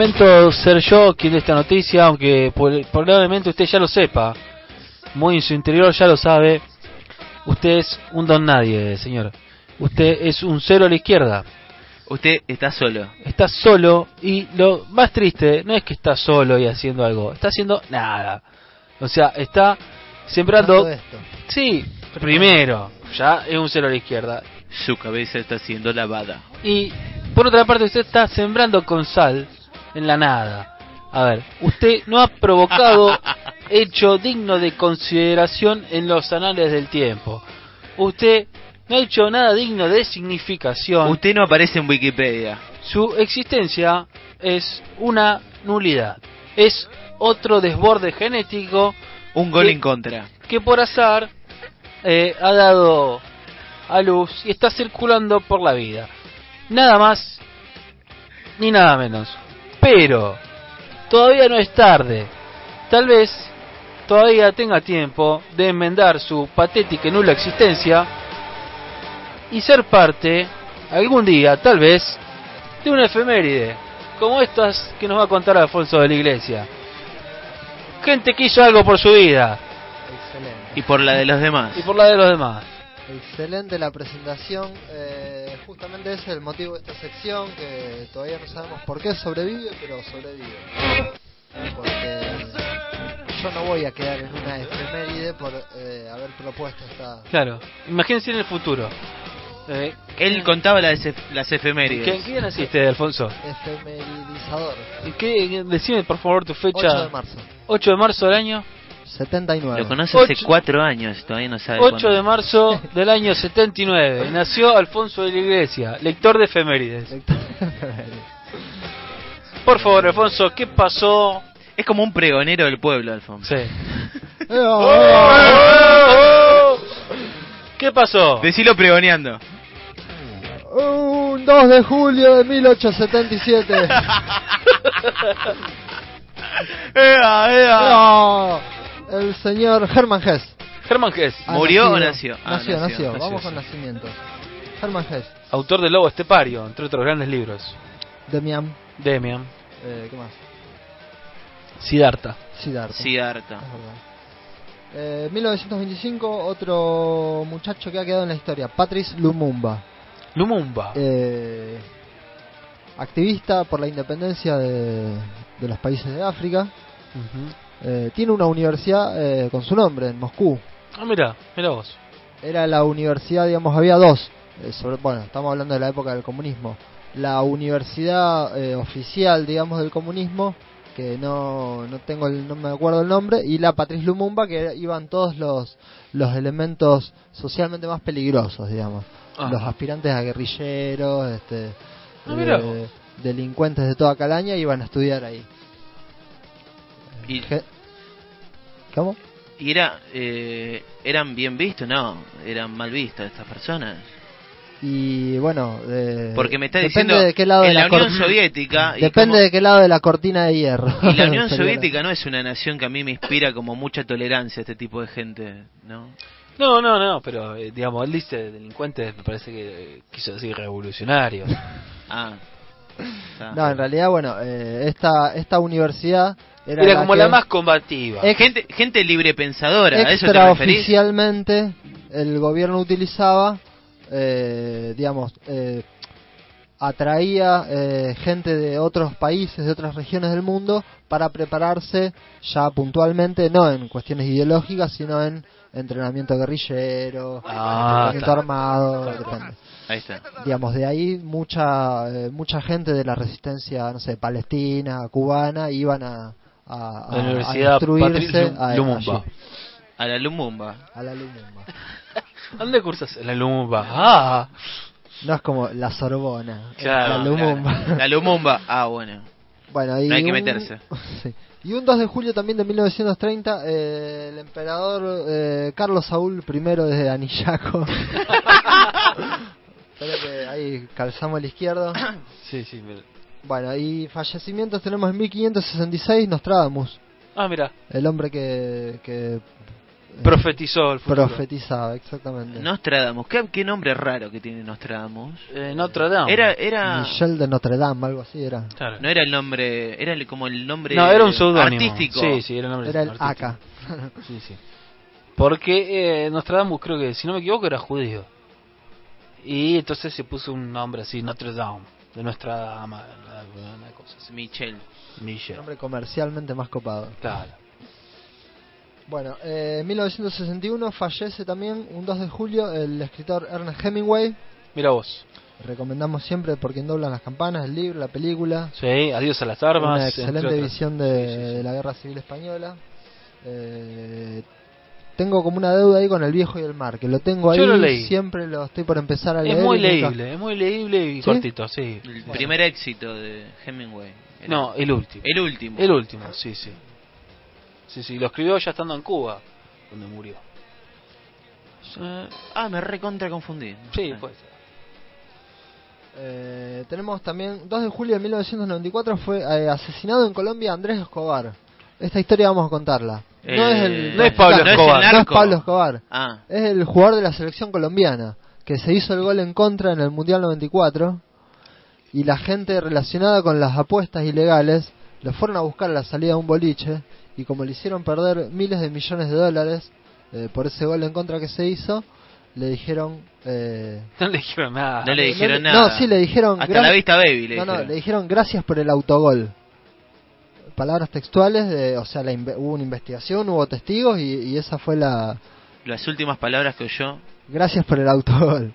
Lamento ser yo quien de esta noticia, aunque por- probablemente usted ya lo sepa. Muy en su interior ya lo sabe. Usted es un don nadie, señor. Usted es un cero a la izquierda. Usted está solo. Está solo y lo más triste no es que está solo y haciendo algo, está haciendo nada. O sea, está sembrando... Esto. Sí, primero, ya es un cero a la izquierda. Su cabeza está siendo lavada. Y por otra parte usted está sembrando con sal en la nada. A ver, usted no ha provocado hecho digno de consideración en los anales del tiempo. Usted no ha hecho nada digno de significación. Usted no aparece en Wikipedia. Su existencia es una nulidad. Es otro desborde genético Un gol en contra. que por azar eh, ha dado a luz y está circulando por la vida. Nada más ni nada menos. Pero todavía no es tarde. Tal vez, todavía tenga tiempo de enmendar su patética y nula existencia y ser parte, algún día, tal vez, de una efeméride, como estas que nos va a contar Alfonso de la Iglesia. Gente que hizo algo por su vida Excelente. Y por la de los demás. y por la de los demás. Excelente la presentación. eh, justamente ese es el motivo de esta sección, que todavía no sabemos por qué sobrevive, pero sobrevive. Porque yo no voy a quedar en una efeméride por eh, haber propuesto esta... Claro, imagínense en el futuro. Eh, Él contaba las, ef- las ¿Qué, efemérides. ¿Qué naciste, Alfonso? Efemeridizador. ¿Y ¿Qué, decime por favor tu 8 fecha. de marzo. 8 de marzo del año. 79. Lo conoce hace Ocho- cuatro años, todavía no sabe 8 cuándo. de marzo del año 79. Nació Alfonso de la Iglesia, lector de efemérides. Por favor, Alfonso, ¿qué pasó? Es como un pregonero del pueblo, Alfonso. Sí. Eh, oh, ¿Qué pasó? Decilo pregoneando. oh, Un 2 de julio de 1877. ¡Ea, ea! No, el señor Hermann Hesse. Germán Hess, Ha ¿Murió o nació? Ah, nació, nació, nació. nació, Vamos con nacimientos. Hermann Hesse. autor del Lobo Estepario, entre otros grandes libros. Demian. Demian, Eh, ¿Qué más? Siddhartha. Siddhartha. Siddhartha. Eh, 1925, otro muchacho que ha quedado en la historia, Patrice Lumumba. Lumumba. Eh, activista por la independencia de, de los países de África. Ujú. Eh, tiene una universidad eh, con su nombre en Moscú. Ah, mira, mira vos. Era la universidad, digamos, había dos. eh, sobre, bueno, estamos hablando de la época del comunismo. La universidad eh, oficial, digamos, del comunismo, que no, no tengo el, no me acuerdo el nombre, y la Patrice Lumumba, que iban todos los, los elementos socialmente más peligrosos, digamos. Ajá. Los aspirantes a guerrilleros, este, Ah, delincuentes de toda calaña, iban a estudiar ahí. Y, ¿Cómo? y era, eh, ¿eran bien vistos? No, eran mal vistos estas personas. Y bueno, eh, Porque me está depende diciendo, de qué lado en de la, la, Unión Soviética... y Depende como- de qué lado de la cortina de hierro. Y la Unión Soviética no es una nación que a mí me inspira como mucha tolerancia a este tipo de gente, ¿no? No, no, no, pero eh, digamos, él dice delincuentes, me parece que eh, quiso decir revolucionarios. Ah. Está. No, en realidad, bueno, eh, esta, esta universidad era, Era como la más combativa. Ex- Gente, gente libre pensadora, ¿a eso te el gobierno utilizaba, eh, digamos, eh, atraía eh, gente de otros países, de otras regiones del mundo, para prepararse ya puntualmente, no en cuestiones ideológicas, sino en entrenamiento guerrillero, Ah, entrenamiento está. armado, depende. Ahí está. digamos de ahí mucha eh, mucha gente de la resistencia no sé palestina cubana iban a a, La a- Universidad a instruirse a- Lumumba. A la Lumumba. a la Lumumba ¿Dónde cursas? La Lumumba. Ah, no es como la Sorbona Claro, la Lumumba La Lumumba. Ah, bueno. bueno y No hay que un- meterse. sí. y un 2 de julio también de 1930 eh, el emperador eh, Carlos Saúl I desde Anillaco Espera que ahí calzamos el izquierdo sí, sí. mira. bueno y fallecimientos tenemos en 1566 Nostradamus Ah, mira. El hombre que, que eh, Profetizó el futuro. profetizaba, exactamente. Nostradamus. ¿Qué, qué nombre raro que tiene Nostradamus. Eh, Notre Dame. Era, era... Michel de Notre Dame, algo así era. Claro. No era el nombre... Era el- como el nombre... No, era un. Artístico. Sí, sí, era el nombre Era el artístico. AK. Sí, sí. Porque eh, Nostradamus, creo que, si no me equivoco, era judío. Y entonces se puso un nombre así, Notre Dame, de nuestra dama, una cosa así. Michel. Michel. nombre comercialmente más copado. Claro. Bueno, eh, en 1961 fallece también, un 2 de julio, el escritor Ernest Hemingway. Mira vos. Recomendamos siempre por quien doblan las campanas, el libro, la película. Sí, adiós a las armas. Una excelente visión de, Sí, sí, sí. de la Guerra Civil Española. Eh, tengo como una deuda ahí con El Viejo y el Mar, que lo tengo ahí, Yo lo leí. siempre lo estoy por empezar a leer. Es muy y nunca- leíble, es muy leíble y ¿Sí? cortito, sí. El Bueno. primer éxito de Hemingway. Era- No, el último. El último. El último, sí, sí. Sí, sí, lo escribió ya estando en Cuba, donde murió. Eh, ah, me recontra confundí. Sí, Ah. ser. Eh, tenemos también 2 de julio de 1994 fue eh, asesinado en Colombia Andrés Escobar. Esta historia vamos a contarla. No es el no es Pablo Escobar. el No es. Pablo Escobar. Ah, Es el jugador de la selección colombiana que se hizo el gol en contra en el Mundial 94 y la gente relacionada con las apuestas ilegales lo fueron a buscar a la salida de un boliche y como le hicieron perder miles de millones de dólares eh, por ese gol en contra que se hizo, le dijeron... eh, No le dijeron nada. no le dijeron no, nada. No, sí, le dijeron... Hasta "Gra- la vista baby le no, no, dijeron. le dijeron gracias por el autogol. Palabras textuales, de, o sea, la inve- hubo una investigación, hubo testigos y, y esa fue la... Las últimas palabras que oyó, Gracias por el autogol.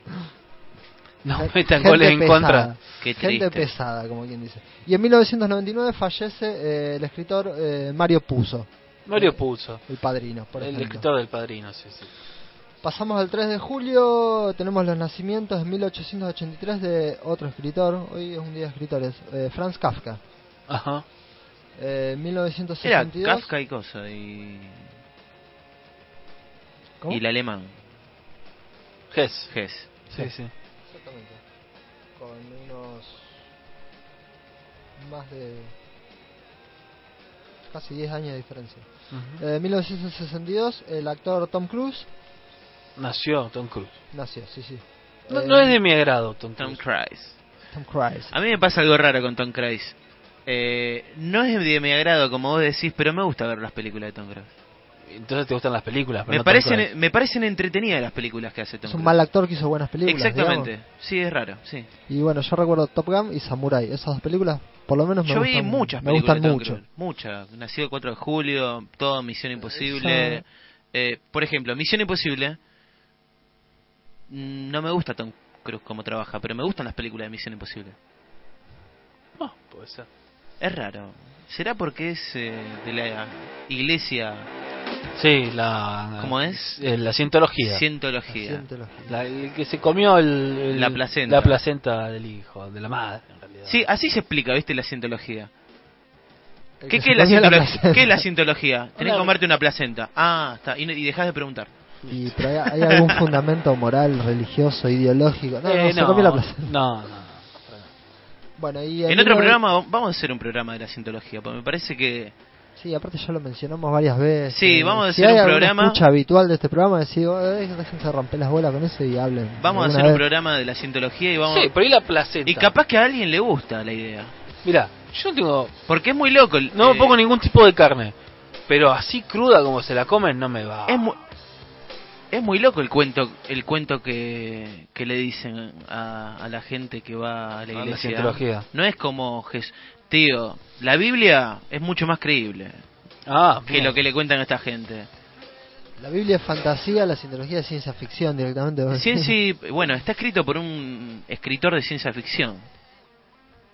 No metan gente goles en pesada. contra. qué Gente triste. pesada, como quien dice. Y en 1999 fallece eh, el escritor eh, Mario Puzo, Mario Puzo. el padrino, por el ejemplo. escritor del padrino, sí, sí. Pasamos al 3 de julio, tenemos los nacimientos en 1883 de otro escritor, hoy es un día de escritores, eh, Franz Kafka. Ajá. Eh, Era 1962. Kafka y cosa, y, ¿Cómo? y el alemán, Hess. Hess. Sí, sí. Exactamente. Con unos más de casi 10 años de diferencia. Ujú. Eh, 1962, el actor Tom Cruise Nació Tom Cruise. nació, sí, sí. No, Eh, no es de mi agrado Tom Tom Cruise. Cruise. Tom Cruise. A mí me pasa algo raro con Tom Cruise. Eh, no es de mi agrado, como vos decís, pero me gusta ver las películas de Tom Cruise. Entonces te gustan las películas, pero Me no parecen, Cruise. me parecen entretenidas las películas que hace Tom Es un Cruise. mal actor que hizo buenas películas. Exactamente. digamos. Sí, es raro, sí. Y bueno, yo recuerdo Top Gun y Samurai. Esas dos películas, por lo menos me Yo gustan, vi muchas me películas gustan de Tom mucho. Cruise. Muchas. Nacido el 4 de julio, todo Misión Imposible. Eh, por ejemplo, Misión Imposible. mm, No me gusta Tom Cruise como trabaja, pero me gustan las películas de Misión Imposible. Ah, puede ser. Es raro. ¿Será porque es eh, de la iglesia Sí, la... ¿Cómo es? Eh, la cientología. cientología? Cientología. La- el que se comió el, el- La placenta. La placenta del hijo, de la madre, en realidad. Sí, así se explica, ¿viste? La cientología. ¿Qué, que qué se es la la cientología? ¿Qué es la cientología? Tenés que comerte una placenta. Ah, está. Y, no- y dejás de preguntar. Y, pero hay, hay algún fundamento moral, religioso, ideológico. No, Eh, no, se comió la placenta. no, no. Bueno, y En otro programa, vamos a hacer un programa de la cientología, porque me parece que... Sí, aparte ya lo mencionamos varias veces. Sí, vamos a si hacer hay un programa- escucha habitual de este programa, decir, eh, déjense romper las bolas con eso y hablen. Vamos a hacer un programa de la cientología y vamos... Sí, por ahí la placenta. y capaz que a alguien le gusta la idea. Mira, yo no tengo... Porque es muy loco. el- No eh, me pongo ningún tipo de carne. Pero así cruda como se la comen no me va. Es muy, es muy loco el cuento el cuento que, que le dicen a, a la gente que va a la la iglesia. cientología. No es como Jesús. Tío, la Biblia es mucho más creíble Ah, que bien. lo que le cuentan a esta gente. La Biblia es fantasía, la cientología es ciencia ficción directamente. Ciencia, bueno, está escrito por un escritor de ciencia ficción.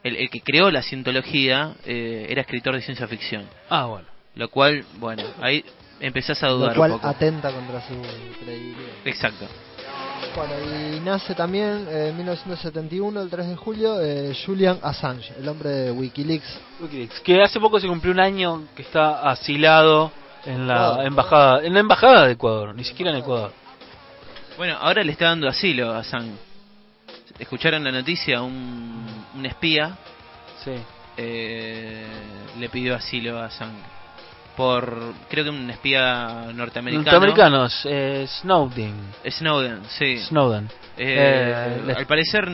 El, el que creó la cientología eh, era escritor de ciencia ficción. Ah, bueno. Lo cual, bueno, ahí empezás a dudar Lo cual un poco. atenta contra su credibilidad. Exacto. Bueno, y nace también eh, en 1971, el 3 de julio, eh, Julian Assange, el hombre de Wikileaks. Wikileaks, que hace poco se cumplió un año que está asilado en la Ecuador. embajada, en la embajada de Ecuador, ni siquiera en Ecuador. Bueno, ahora le está dando asilo a San. ¿Escucharon la noticia? Un, un espía Sí. eh, le pidió asilo a San. Por, creo que un espía norteamericano. Norteamericanos, eh, Snowden. Snowden, sí. Snowden. Eh, Eh, al parecer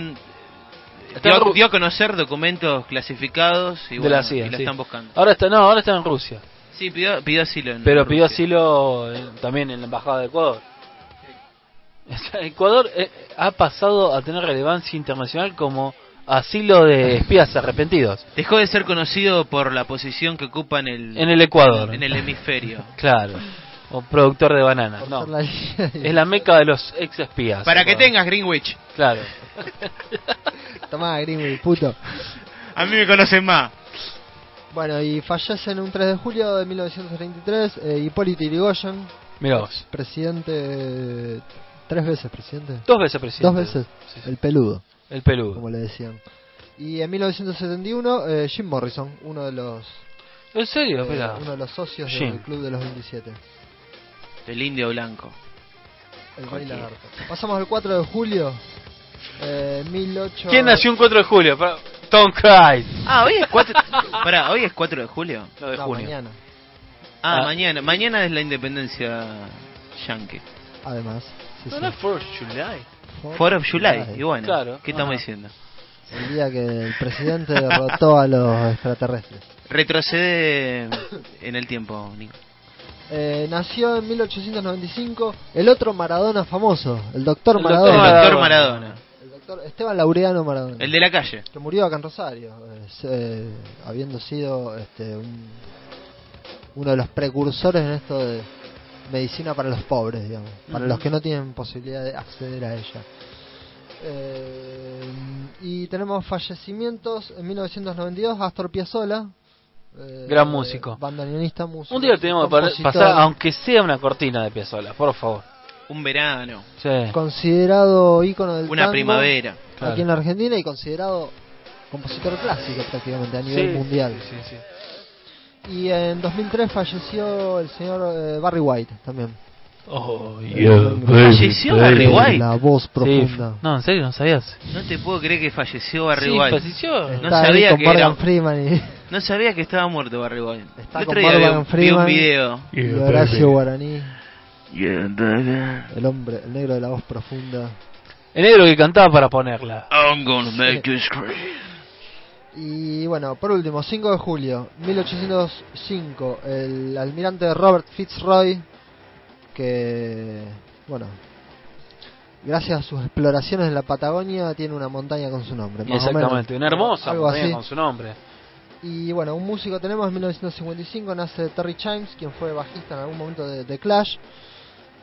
dio, a conocer documentos clasificados y, bueno, la CIA. y la sí. están buscando. Ahora está, no, ahora está en Rusia. Sí, pidió, pidió asilo en Pero pidió asilo también en la embajada de Ecuador. Sea, Ecuador eh, ha pasado a tener relevancia internacional como asilo de espías arrepentidos Dejó de ser conocido por la posición que ocupa en el, en el Ecuador. en el hemisferio. Claro. O productor de bananas. No. la Es la meca de los ex espías. Para que tengas Greenwich. Claro. Tomá, Greenwich, puto. A mí me conocen más. Bueno, y fallece en un 3 de julio de 1933 eh, Hipólito Yrigoyen, Mira vos. presidente, tres veces presidente, Dos veces presidente. dos veces, Sí, sí. el peludo, El peludo. como le decían. Y en 1971 eh, Jim Morrison, uno de los ¿En serio? eh, uno de los socios Jim. del club de los 27. El indio blanco. El Rey. Lagarto. Pasamos al 4 de julio. Eh, 18... ¿Quién nació un 4 de julio? Tom Cruise. Ah, hoy es 4. Pará, hoy es 4 de julio. No, de No, junio. mañana. Ah, Ah. mañana. Mañana es la independencia yankee. Además, sí, No, sí. no es for July. Fourth of July. Y bueno, Claro. ¿qué estamos Ah. diciendo? El día que el presidente derrotó a los extraterrestres. Retrocede en el tiempo, Nico. Eh, nació en 1895 el otro Maradona famoso, el doctor Maradona. El doctor Maradona. El doctor Esteban Laureano Maradona. El de la calle. que murió acá en Rosario, es, eh, habiendo sido este, un- uno de los precursores en esto de medicina para los pobres, digamos, para los que no tienen posibilidad de acceder a ella. Eh, y tenemos fallecimientos en 1992, Astor Piazzolla. eh, Gran músico. Bandoneonista, músico. Un día tenemos que pasar, aunque sea una cortina de Piazzolla, por favor. Un verano. Sí. Considerado ícono del Una tango primavera. Claro. aquí en la Argentina y considerado compositor clásico prácticamente a nivel Sí, mundial. sí, sí. Y en 2003 falleció el señor eh, Barry White también. Oh, Falleció Barry White. La voz Sí, profunda. No, en serio, no sabías. No te puedo creer que falleció Barry sí, White. falleció. Está No sabía con que Morgan era- Freeman y, No sabía que estaba muerto Barry White. Está el con vi Morgan un, vi Freeman. un video. y Horacio Guaraní, el hombre, el negro de la voz profunda. El negro que cantaba para ponerla. I'm gonna make you scream. Y bueno, por último, 5 de julio 1805, el almirante Robert Fitzroy, que, bueno, gracias a sus exploraciones en la Patagonia, tiene una montaña con su nombre. más o menos. Exactamente, una hermosa montaña así. con su nombre. Y bueno, un músico tenemos en 1955, nace Terry Chimes, quien fue bajista en algún momento de, de Clash.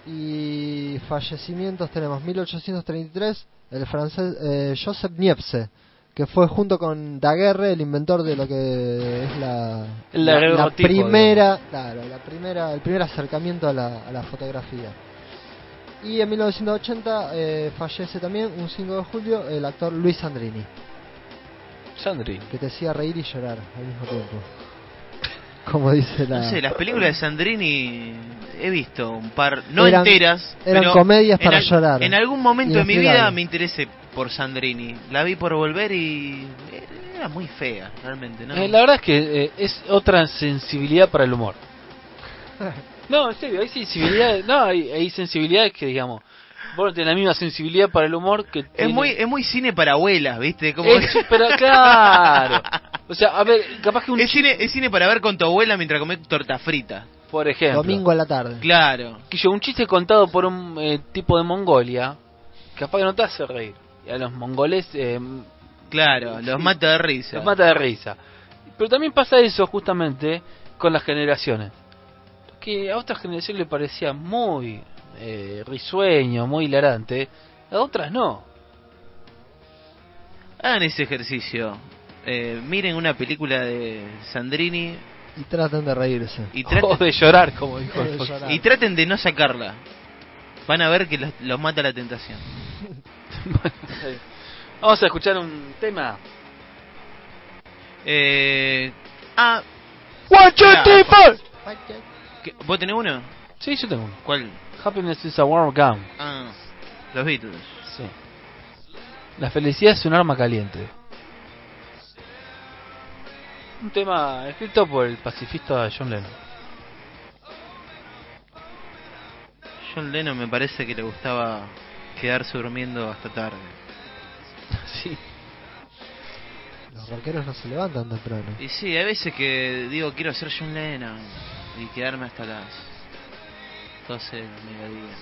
Y fallecimientos tenemos 1833, el francés eh, Joseph Niepce, que fue junto con Daguerre el inventor de lo que es la, la, la primera, claro, la primera, el primer acercamiento a la, a la fotografía. Y en 1980 eh, fallece también, un 5 de julio, el actor Luis Sandrini, Sandri. que te hacía reír y llorar al mismo tiempo. Como dice la... No sé, las películas de Sandrini he visto un par, no Eran- enteras, eran pero comedias en para al- llorar. En algún momento de mi vida me interesé por Sandrini. La vi por volver y era muy fea, realmente. ¿no? Eh, la verdad es que eh, es otra sensibilidad para el humor. No, en serio, hay sensibilidades, no, hay, hay sensibilidades que digamos, vos no tenés la misma sensibilidad para el humor que Es tiene- muy, es muy cine para abuelas, ¿viste? Como Es- pero claro. O sea, a ver, capaz que un es cine, es cine para ver con tu abuela mientras comes torta frita. por ejemplo, Domingo a la tarde. Claro. que yo un chiste contado por un eh, tipo de Mongolia, capaz que no te hace reír. Y a los mongoles eh, Claro, los mata de risa. los mata de risa. Pero también pasa eso justamente con las generaciones. Que a otras generaciones le parecía muy eh, risueño, muy hilarante, a otras no. Hagan ese ejercicio. Eh, miren una película de Sandrini Y tratan de reírse. y O traten, de llorar, como dijo el y traten de no sacarla. Van a ver que los, los mata la tentación. Vamos a escuchar un tema. Eh, ah, One, two, three, four. ¿qué- ¿vos tenés uno? Sí, yo tengo uno. ¿Cuál? Happiness is a warm gun. Ah, los Beatles. Sí. La felicidad es un arma caliente. Un tema escrito por el pacifista John Lennon. John Lennon me parece que le gustaba quedarse durmiendo hasta tarde. Sí. Los rockeros no se levantan temprano. Y sí, hay veces que digo quiero ser John Lennon y quedarme hasta las 12 del mediodía.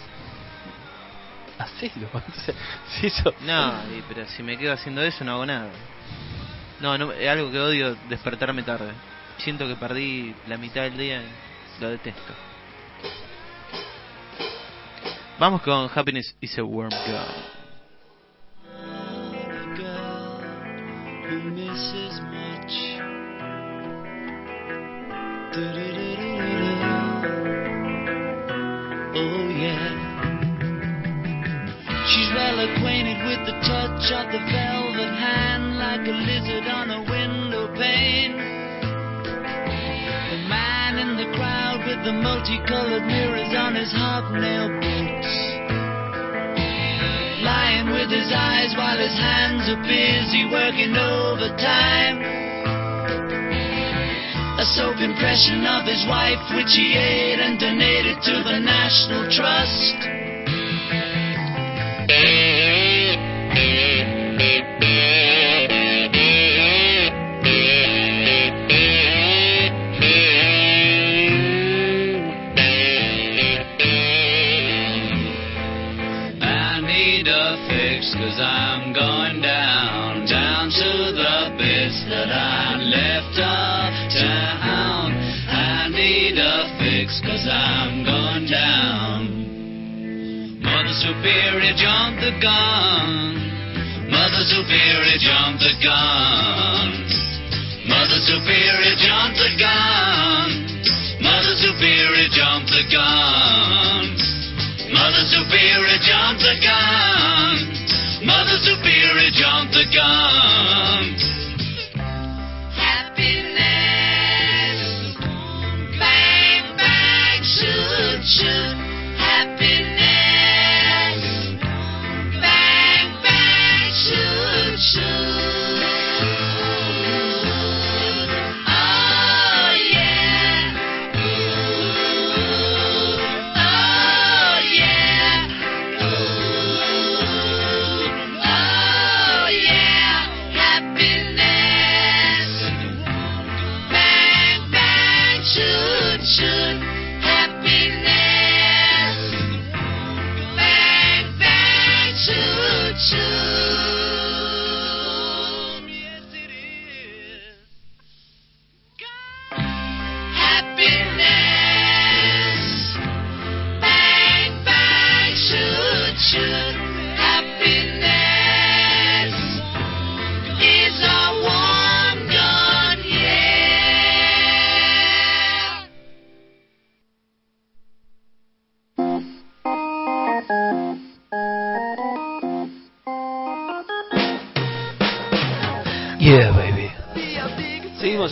Hacelo. Entonces, si eso... No, y- pero si me quedo haciendo eso no hago nada. No, no, es algo que odio despertarme tarde. Siento que perdí la mitad del día y lo detesto. Vamos con Happiness is a Warm Gun. Oh yeah. She's well acquainted with the touch of the velvet hand, like a lizard on a window pane. The multicolored mirrors on his hobnail boots lying with his eyes while his hands are busy working overtime. A soap impression of his wife, which he ate and donated to the National Trust. I'm going down. Mother Superior jumped the gun. Mother Superior jumped the gun. Mother Superior jumped the gun. Mother Superior jumped the gun. Mother Superior jumped the gun. Mother Superior jumped the gun. should have been.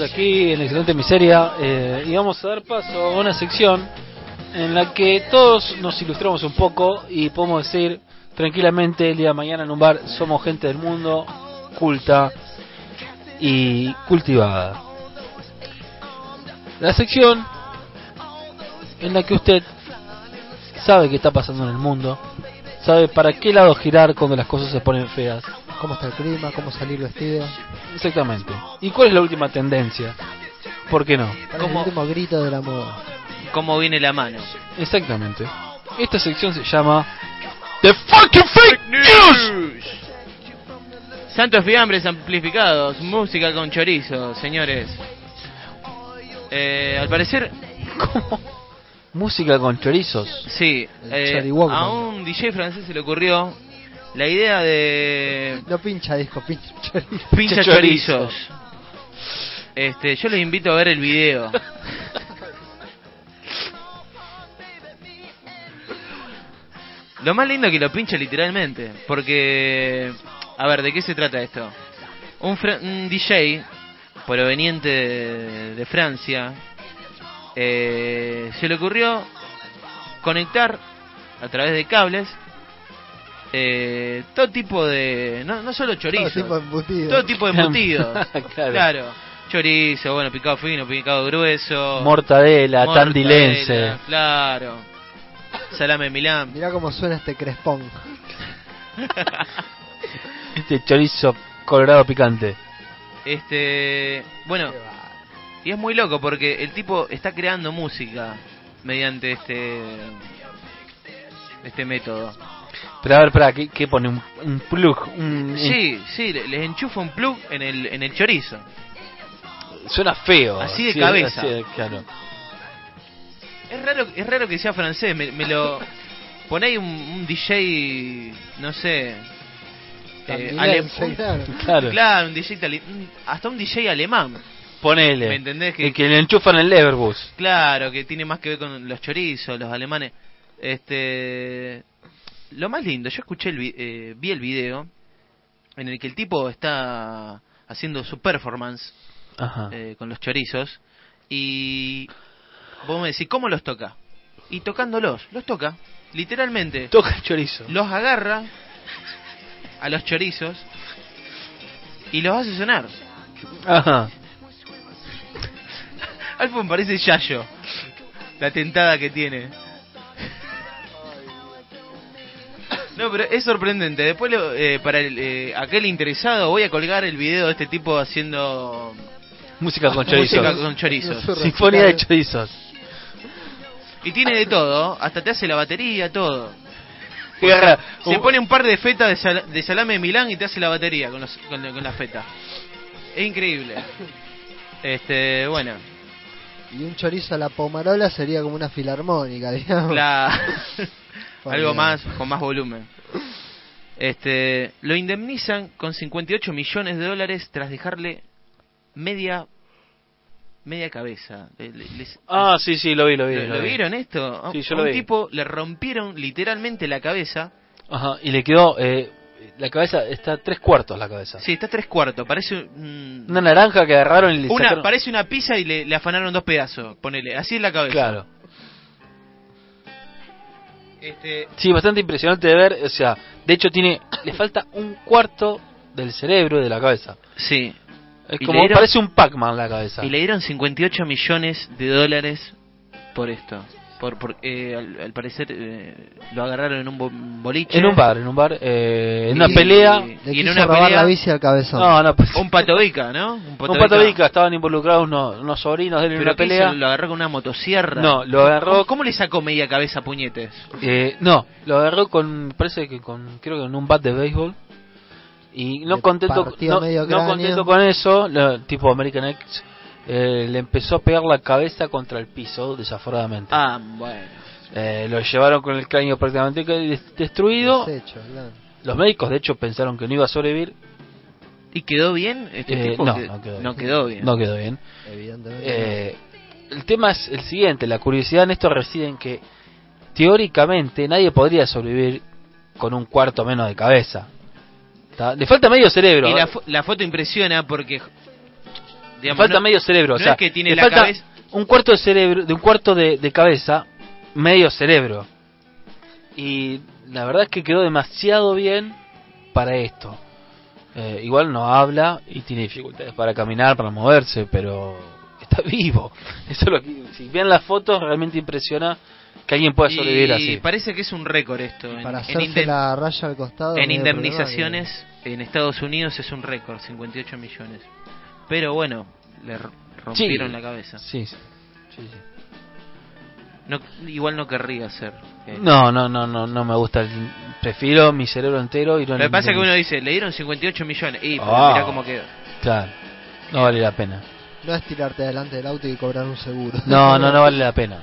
Aquí en Excelente Miseria eh, y vamos a dar paso a una sección en la que todos nos ilustramos un poco y podemos decir tranquilamente el día de mañana en un bar somos gente del mundo, culta y cultivada. La sección en la que usted sabe qué está pasando en el mundo, sabe para qué lado girar cuando las cosas se ponen feas. ¿Cómo está el clima? ¿Cómo salir vestido? Exactamente. ¿Y cuál es la última tendencia? ¿Por qué no? ¿Cuál es el ¿Cómo? último grito de la moda? ¿Cómo viene la mano? Exactamente. Esta sección se llama The Fucking Fake News. Santos fiambres amplificados, música con chorizo, señores. Eh, al parecer, ¿Cómo? Música con chorizos. sí, eh, a un DJ francés se le ocurrió la idea de No pincha disco, pincha chorizo. pincha chorizo. chorizos. Este, yo les invito a ver el video. Lo más lindo es que lo pincha literalmente, porque a ver, ¿de qué se trata esto? Un, un DJ proveniente de, de Francia eh, se le ocurrió conectar a través de cables eh, todo tipo de no, no solo chorizo Todo tipo de embutido. todo tipo de embutido. Claro. claro. Chorizo, bueno, picado fino, picado grueso. Mortadela, mortadela, tandilense. Claro. Salame Milán. Mirá cómo suena este crespón. Este chorizo colorado picante. Este, bueno, y es muy loco porque el tipo está creando música mediante este este método. Pero a ver, para, ¿qué, qué pone? ¿Un, un plug? Un, Sí, sí, le- les enchufa un plug en el en el chorizo. Suena feo. Así de Sí, cabeza. así de- claro. Es raro, es raro que sea francés, me, me lo ponéis un, un DJ, no sé, eh, claro. Claro. un DJ itali- hasta un DJ alemán, Ponele. ¿me entendés? Que, El que le enchufan el Leverbus. Claro, que tiene más que ver con los chorizos, los alemanes. Este, lo más lindo, yo escuché el vi- eh, vi el video en el que el tipo está haciendo su performance Ajá. eh, con los chorizos y vos me decís cómo los toca y tocándolos, los toca literalmente, Toca el chorizo. los agarra a los chorizos y los hace sonar. Ajá. Alfon parece Yayo. La tentada que tiene. No, pero es sorprendente. Después, lo- eh, para el, eh, aquel interesado, voy a colgar el video de este tipo haciendo Música con chorizos. música con chorizos. Sinfonía de chorizos. Y tiene de todo, hasta te hace la batería, todo. Se pone un par de fetas de, sal- de salame de Milán y te hace la batería con, los- con, con la feta. Es increíble. Este, bueno, Y un chorizo a la pomarola sería como una filarmónica, digamos. la... Algo más, con más volumen. Este, lo indemnizan con 58 millones de dólares tras dejarle media media cabeza. Les- Ah, sí, sí, lo vi, lo vi. ¿Lo, lo lo vi. vieron esto? A- Sí, yo a lo un vi. tipo le rompieron literalmente la cabeza. Ajá, y le quedó. Eh, la cabeza está tres cuartos la cabeza. Sí, está tres cuartos. Parece un- Una naranja que agarraron y le una, sacaron. parece una pizza y le, le afanaron dos pedazos. Ponele, así es la cabeza. Claro. Este, Sí, bastante impresionante de ver. O sea, de hecho, tiene. Le falta un cuarto del cerebro de la cabeza. sí. Es como. dieron- Parece un Pac-Man la cabeza. Y le dieron 58 millones de dólares por esto. Por, por eh, al, al parecer eh, lo agarraron en un bo- boliche. En un bar, en un bar. Eh, en una Y- pelea. Le Y en una robar pelea- la bici al cabezón. No, no, pues. Un patovica, ¿no? Un patovica, estaban involucrados unos, unos sobrinos de él en Pero una ¿qué pelea. hizo? ¿Lo agarró con una motosierra? No, lo agarró- ¿Cómo, cómo le sacó media cabeza a puñetes? Eh, no, lo agarró con, parece que con, creo que con un bat de béisbol. Y no Le contento, no, no contento con eso, lo- tipo American X, eh, le empezó a pegar la cabeza contra el piso, desaforadamente. Ah, bueno. Eh, lo llevaron con el cráneo prácticamente destruido. Desecho, claro. Los médicos, de hecho, pensaron que no iba a sobrevivir. ¿Y quedó bien este Eh, tipo? no, Que- no quedó bien. no quedó bien. No quedó bien. Evidentemente. Eh, el tema es el siguiente, la curiosidad en esto reside en que teóricamente nadie podría sobrevivir con un cuarto menos de cabeza. ¿Tá? Le falta medio cerebro. Y la, ¿eh? fo- la foto impresiona porque... digamos, falta no- medio cerebro. no o sea, es que tiene le la falta cabeza... un cuarto de cerebro, de un cuarto de, de cabeza, medio cerebro. Y la verdad es que quedó demasiado bien para esto. Eh, igual no habla y tiene dificultades para caminar, para moverse, pero está vivo. Eso es lo que, si ven las fotos realmente impresiona que alguien pueda sobrevivir y así. parece que es un récord esto. En, Para en hacerse la raya al costado. en indemnizaciones en Estados Unidos es un récord, 58 millones. Pero bueno, le rompieron Sí. la cabeza. Sí, sí. Sí, sí. No, igual no querría ser. eh. No, no, no, no, no me gusta. el- Prefiero mi cerebro entero y Lo que pasa es que uno dice, le dieron 58 millones. Y pero Ah. mira cómo quedó. Claro, no vale la pena. No es tirarte delante del auto y cobrar un seguro. No, no, no vale la pena.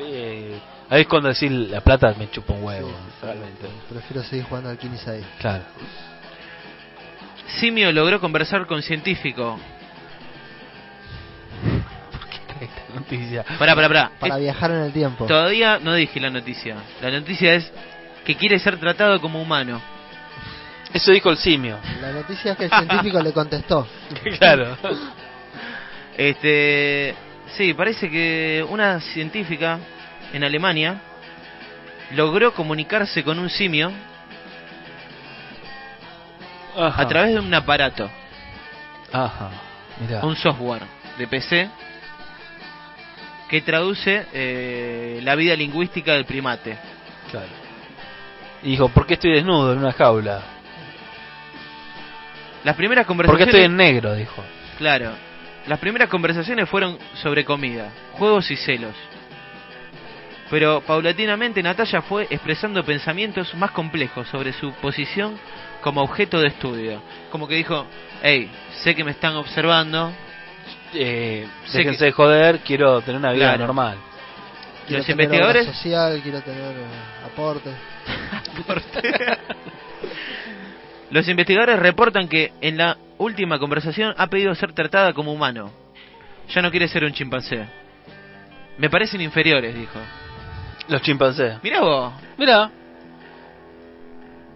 Eh, ahí es cuando decir la plata me chupa un huevo, Sí, realmente. Prefiero seguir jugando al 15 ahí. Claro. Simio logró conversar con científico. Esta noticia. Pará, pará, pará. Para Es- viajar en el tiempo. Todavía no dije la noticia. La noticia es que quiere ser tratado como humano. Eso dijo el simio. La noticia es que el científico le contestó. claro. Este, sí, parece que una científica en Alemania logró comunicarse con un simio Ajá. a través de un aparato, Ajá. Mirá. un software de PC que traduce eh, la vida lingüística del primate. Claro. Y dijo, ¿por qué estoy desnudo en una jaula? Las primeras ¿Por qué conversaciones, estoy en negro? Dijo. claro, las primeras conversaciones fueron sobre comida, juegos y celos. Pero paulatinamente Natalia fue expresando pensamientos más complejos sobre su posición como objeto de estudio. Como que dijo, hey, sé que me están observando, Eh, Sé déjense que- de joder, quiero tener una vida Claro. normal. Quiero Los tener investigadores- social, quiero tener eh, aporte. Los investigadores reportan que en la última conversación ha pedido ser tratada como humano. Ya no quiere ser un chimpancé. Me parecen inferiores, dijo. Los chimpancés. Mirá vos. Mira.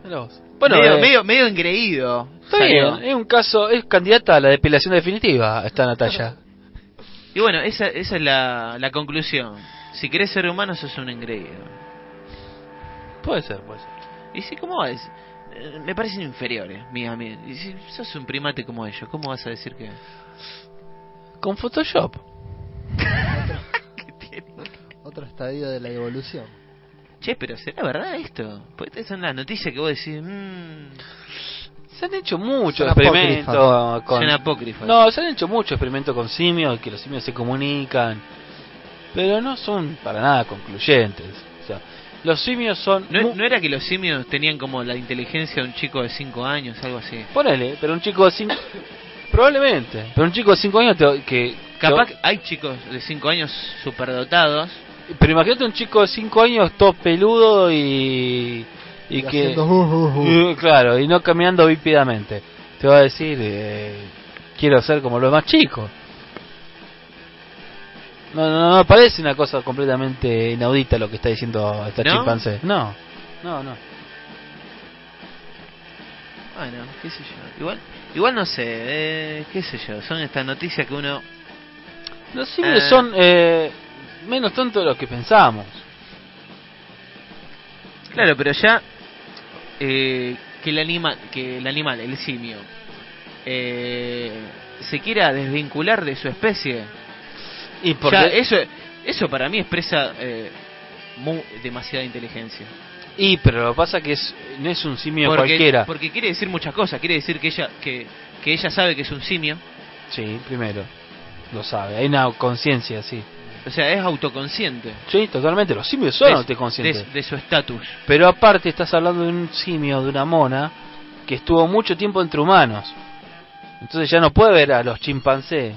Mira vos. Bueno, medio, eh, medio, medio engreído. Está salió. bien, es un caso, es candidata a la depilación definitiva esta Natalia. Y bueno, esa, esa es la, la conclusión. Si querés ser humano, sos un engreído. puede ser, puede ser. Y si, ¿cómo es? Eh, Me parecen inferiores, mía, mía. Y si sos un primate como ellos, ¿cómo vas a decir que...? Con Photoshop. estadio de la evolución. Che, pero ¿será verdad esto? Porque estas son las noticias que vos decís, mmm, Se han hecho muchos experimentos con... No, se han hecho muchos experimentos con simios, que los simios se comunican, pero no son para nada concluyentes. O sea, los simios son... ¿No, era que los simios tenían como la inteligencia de un chico de 5 años, algo así? Ponele, pero un chico de 5... Probablemente, pero un chico de 5 años te- que... Capaz hay chicos de 5 años superdotados. Pero imagínate un chico de 5 años todo peludo y... Y, Y que... haciendo, uh, uh, uh. Uh, claro, y no caminando bípedamente. Te va a decir, eh, quiero ser como los más chicos. No, no, no, parece una cosa completamente inaudita lo que está diciendo esta ¿No? chimpancé. No, no, no. Bueno, qué sé yo. Igual, igual no sé, eh, qué sé yo. Son estas noticias que uno... Los simios Eh. son eh, menos tontos de lo que pensamos. Claro, pero ya eh, que el animal, que el animal, el simio, eh, se quiera desvincular de su especie, Y porque, ya eso, eso para mí expresa eh, mu- demasiada inteligencia. y pero lo que pasa que es, no es un simio Porque, cualquiera. porque quiere decir muchas cosas. Quiere decir que ella, que, que ella sabe que es un simio, Sí, primero. Lo sabe, hay una conciencia, sí. O sea, es autoconsciente Sí, totalmente. Los simios son de, autoconscientes. de- de su estatus. Pero aparte estás hablando de un simio, de una mona, que estuvo mucho tiempo entre humanos. Entonces ya no puede ver a los chimpancés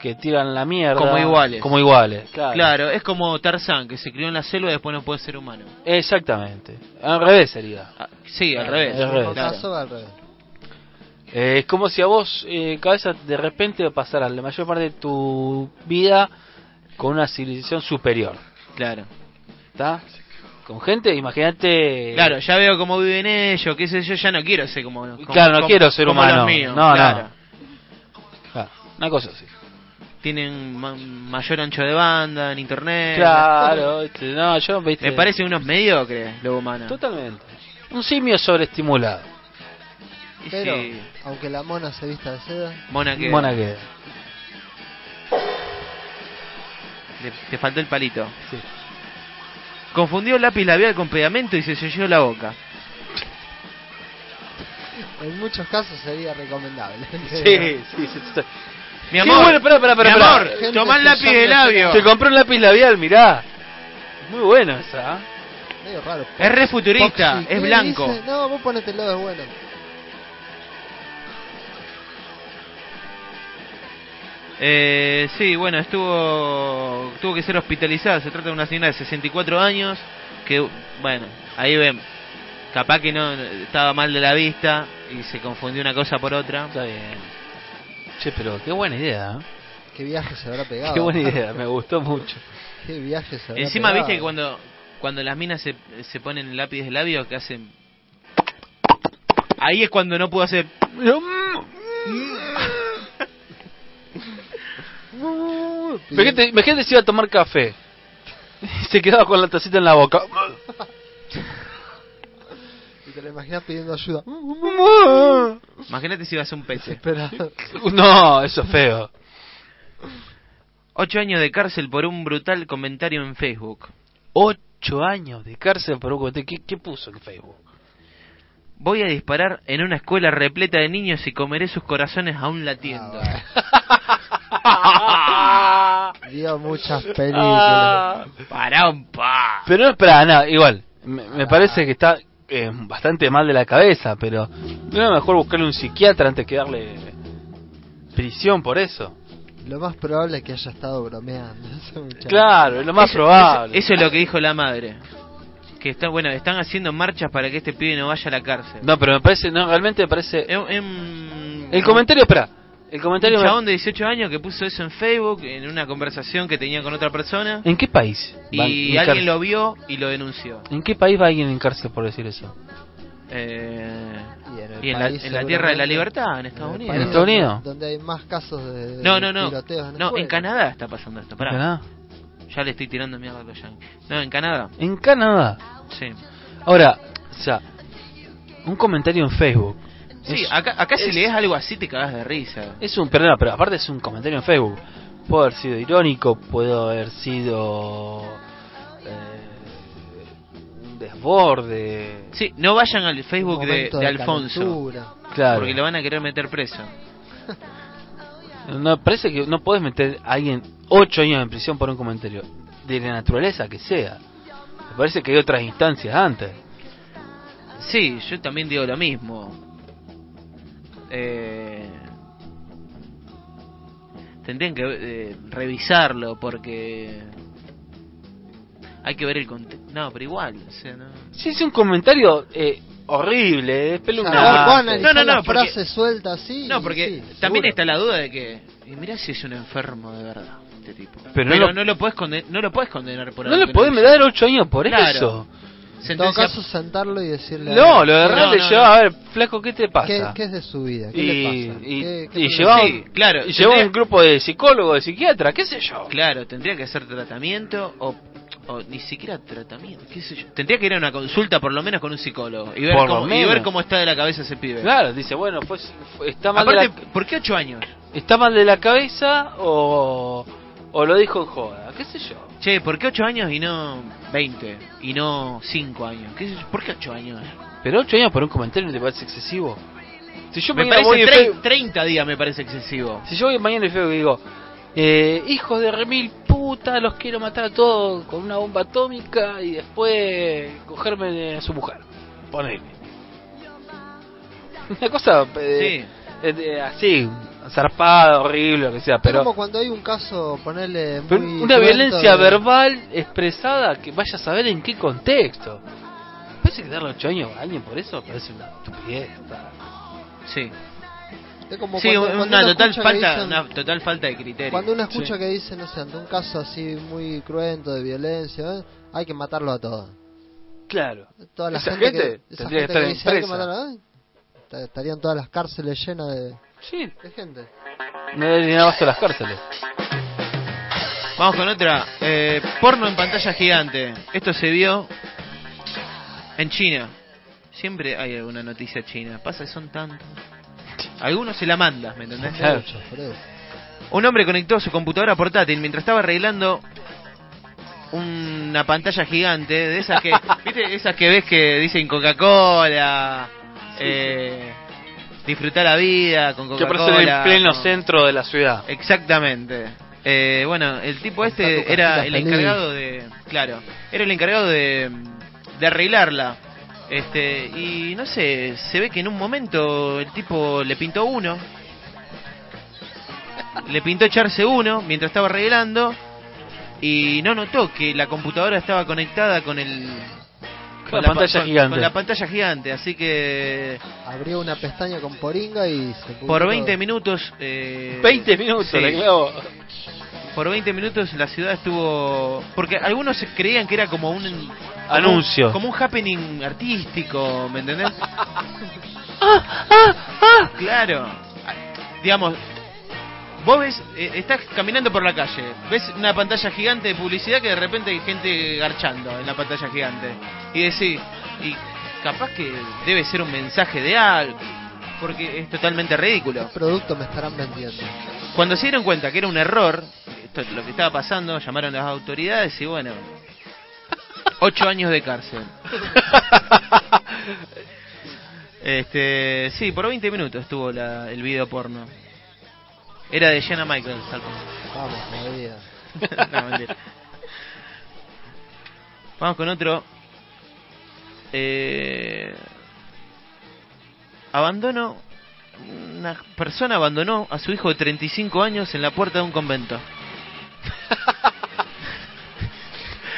que tiran la mierda. Como iguales. Como iguales, claro. Claro, es como Tarzán, que se crió en la selva y después no puede ser humano. Exactamente. Al revés sería. Ah, sí, al revés. al revés. Claro. al revés. Eh, es como si a vos, eh, cabeza, de repente pasaras la mayor parte de tu vida con una civilización superior. Claro. ¿Está? Con gente, imagínate. Claro, ya veo cómo viven ellos, qué sé yo, ya no quiero ser como... como- Claro, no como- quiero ser como humano. los míos, No, claro. Una cosa así. Tienen ma- mayor ancho de banda en internet. Claro, este, no, yo, viste. Me parecen unos mediocres los humanos. Totalmente. Un simio sobreestimulado. Pero, sí, aunque la mona se vista de seda, mona que... Mona queda. Te faltó el palito. Sí. Confundió lápiz labial con pegamento y se selló la boca. en muchos casos sería recomendable. Sí, sí, sí, sí. Mi Sí, amor, bueno, espera, espera, espera, mi amor, tomá el lápiz de labio. Se compró un lápiz labial, mirá. Muy bueno esa. ¿ah? Medio raro. Es re futurista, Foxy, es ¿qué blanco. dice? No, vos ponetelo, es bueno. Eh, sí, bueno, estuvo tuvo que ser hospitalizada. Se trata de una señora de 64 años que, bueno, ahí ven, capaz que no estaba mal de la vista y se confundió una cosa por otra. Está bien. Che, pero qué buena idea. ¿eh? Qué viaje se habrá pegado. Qué buena idea, me gustó mucho. Qué viaje se habrá Encima, pegado. viste que cuando cuando las minas se, se ponen el lápiz de labio que hacen ahí es cuando no puedo hacer Imagínate, imagínate si iba a tomar café. Y se quedaba con la tacita en la boca. Y te lo imaginas pidiendo ayuda. imagínate si vas a un pece Espera. No, eso es feo. ocho años de cárcel por un brutal comentario en Facebook Ocho años de cárcel por un comentario. ¿Qué, qué puso en Facebook? Voy a disparar en una escuela repleta de niños y comeré sus corazones aún latiendo. Ah, Dio muchas películas. Ah. Para un pa. Pero no es para nada, igual. Me, me parece que está eh, bastante mal de la cabeza, pero no es mejor buscarle un psiquiatra antes que darle prisión por eso. Lo más probable es que haya estado bromeando ese muchacho. Claro, es lo más Eso- probable. Eso, eso es lo que dijo la madre. Que está, bueno, están haciendo marchas para que este pibe no vaya a la cárcel. No, pero me parece, no, realmente me parece... Un- El comentario, espera. El comentario... Un chabón de 18 años que puso eso en Facebook en una conversación que tenía con otra persona ¿En qué país? va y en alguien lo vio y lo denunció. ¿En qué país va alguien en cárcel por decir eso? Eh, Y en, y en la, en la tierra de la libertad, en en Estados Unidos. ¿En Estados donde- Unidos? Donde hay más casos de, de No, no, no. tiroteos en No, en escuelas. Canadá está pasando esto. Pará. ¿Canadá? Ya le estoy tirando mierda a los yankees. No, en Canadá. En Canadá. Sí. Ahora, o sea, un comentario en Facebook. Sí, Es- acá, acá si es- lees algo así te cagas de risa. Es un, perdón, pero aparte es un comentario en Facebook. Puede haber sido irónico, puede haber sido eh, un desborde. Sí, no vayan al Facebook de, Alfonso. Claro. porque lo van a querer meter preso. No, parece que no puedes meter a alguien ocho años en prisión por un comentario de la naturaleza que sea. Me parece que hay otras instancias antes. Sí, yo también digo lo mismo. Eh, tendrían que eh, revisarlo porque hay que ver el contexto. No, pero igual, o sea, no. Sí, es un comentario eh, horrible, sea, espeluznante. no, no, no, la porque- frase suelta así. No, porque sí, también seguro. está la duda de que y mirá si es un enfermo de verdad este tipo. Pero Pero, no lo- no lo puedes condenar, no lo puedes condenar por No le podés dar ocho años por Claro. eso. En todo caso, sentarlo y decirle. No, a lo de No, Real le no, lleva, no. a ver, flaco, ¿qué te ¿qué, pasa? qué es de su vida? ¿Qué y, le pasa? y, ¿Qué- qué y llevaba, Sí, claro, y llevaba tendría- un grupo de psicólogos, de psiquiatras, qué sé yo. Claro, tendría que hacer tratamiento o, o ni siquiera tratamiento, qué sé yo. Tendría que ir a una consulta por lo menos con un psicólogo y ver, Por lo cómo, y ver cómo está de la cabeza ese pibe. Claro, dice, bueno, pues fue- está mal, Aparte, de la, ¿por qué ocho años? está mal de la cabeza o, o lo dijo en joda, qué sé yo. Che, ¿por qué ocho años y no 20? Y no cinco años. ¿Qué sé yo? ¿Por qué ocho años? Pero ocho años por un comentario no te parece excesivo. Si yo Me mañana parece voy tre- Facebook- 30 días me parece excesivo. si yo voy mañana y digo, eh, hijos de remil puta, los quiero matar a todos con una bomba atómica y después cogerme de su mujer. Ponele. Una cosa eh, Sí. eh, así, zarpada, horrible, lo que sea, Es pero, como cuando hay un caso, ponerle. pero muy una violencia de- verbal expresada que vaya a saber en qué contexto. Parece que darle ocho años a alguien por eso parece una estupidez. Sí. Es como Sí, cuando- cuando una total que falta, dicen- una total falta de criterio. Cuando uno escucha Sí. que dice, no sé, ante un caso así muy cruento de violencia, ¿eh? hay que matarlo a todos. Claro. Toda la Esa gente, gente que, esa tendría que gente estar que en dice, hay que presa". matarlo, ¿eh? Esta- estarían todas las cárceles llenas de, Sí, de gente. no abasto las cárceles. Vamos con otra. Eh, porno en pantalla gigante. Esto se vio en China. Siempre hay alguna noticia china. Pasa que son tantos. Algunos se la mandas, ¿me entendés? Un hombre conectó su computadora portátil mientras estaba arreglando una pantalla gigante de esas que, ¿viste? Esas que ves que dicen Coca-Cola, eh, disfrutar la vida con Que Coca-Cola. aparece en el pleno con- centro de la ciudad. Exactamente. Eh, bueno, el tipo este era el encargado de, claro, era el encargado de, de arreglarla. Este, y no sé, se ve que en un momento el tipo le pintó uno. Le pintó echarse uno mientras estaba arreglando y no notó que la computadora estaba conectada con el Con la pantalla con- gigante. Con la pantalla gigante, así que Abrió una pestaña con poringa y se por 20 todo. minutos eh, 20 minutos, sí. le. Por 20 minutos la ciudad estuvo... Porque algunos creían que era como un... como- Anuncio. Como un happening artístico, ¿me entendés? Claro. Digamos, vos ves, eh, estás caminando por la calle, ves una pantalla gigante de publicidad que de repente hay gente garchando en la pantalla gigante. Y decís, y capaz que debe ser un mensaje de algo, porque es totalmente ridículo. ¿Qué producto me estarán vendiendo? Cuando se dieron cuenta que era un error, esto es lo que estaba pasando, llamaron a las autoridades y bueno, ocho años de cárcel. Este, sí, por 20 minutos estuvo la, el video porno. Era de Jenna Michaels, Vamos, no, mentira. Vamos con otro. Eh, abandono. Una persona abandonó a su hijo de 35 años en la puerta de un convento.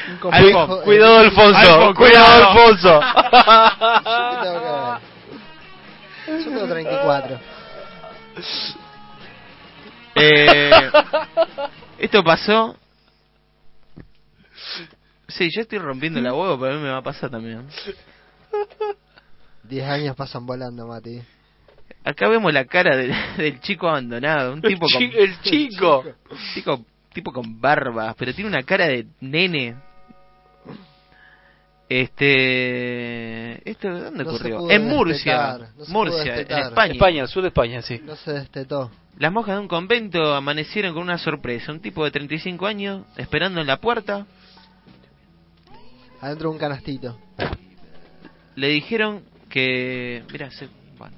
Un Alfon- complejo- Cuidado, Alfonso. Alfon, cuidado. Alfonso. Yo tengo 34. Eh, esto pasó. Sí, yo estoy rompiendo la huevo, pero a mí me va a pasar también. 10 años pasan volando, Mati. Acá vemos la cara del, del chico abandonado, un tipo el, con el chico. tipo, tipo con barba, pero tiene una cara de nene. Este, esto ¿dónde No ocurrió? En Murcia, no Murcia, en. España. España, sur de España, sí. No se destetó. Las monjas de un convento amanecieron con una sorpresa, un tipo de 35 años esperando en la puerta Adentro de un canastito. Le dijeron que... Mira, se... bueno,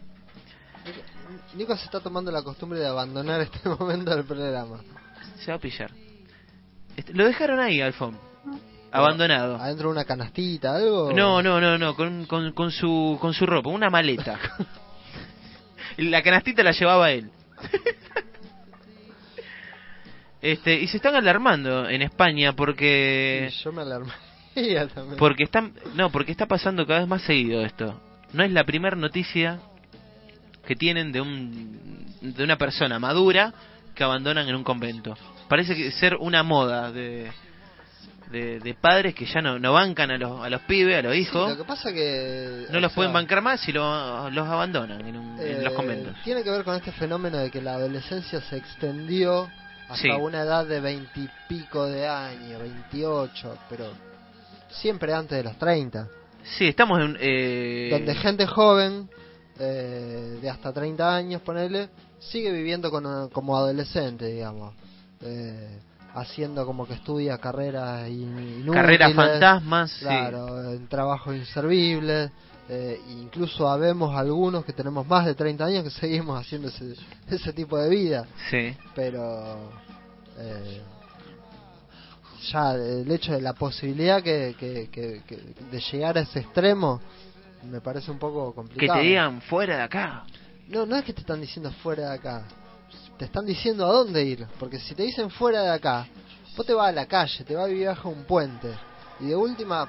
Nico se está tomando la costumbre de abandonar este momento del programa. se va a pillar. Este, lo dejaron ahí, Alfón. Abandonado. Adentro de una canastita, algo. No, no, no, no, con, con, con su, con su ropa, una maleta. la canastita la llevaba él. Este, y se están alarmando en España porque Sí, yo me también. porque están no, porque está pasando cada vez más seguido esto. No es la primera noticia que tienen de un de una persona madura que abandonan en un convento. Parece que ser una moda de de, de padres que ya no, no bancan a los, a los pibes, a los Sí, hijos. lo que pasa que. no los sea, pueden bancar más y lo- los abandonan en, un- en los eh, conventos. Tiene que ver con este fenómeno de que la adolescencia se extendió hasta Sí. una edad de veintipico de años, 28, pero siempre antes de los 30. Sí, estamos en... Eh, donde gente joven, eh, de hasta 30 años, ponele, sigue viviendo con- como adolescente, digamos. Eh, haciendo como que estudia carreras in- inútiles. carreras fantasmas, sí. Claro, en trabajos inservibles. eh, incluso habemos algunos que tenemos más de 30 años que seguimos haciendo ese, ese tipo de vida. Sí. Pero eh, ya el hecho de la posibilidad que, que- que- que- de llegar a ese extremo me parece un poco Que complicado. te digan fuera de acá. No, no es que te están diciendo fuera de acá. Te están diciendo a dónde ir. Porque si te dicen fuera de acá, vos te vas a la calle, te vas a vivir bajo un puente. Y de última,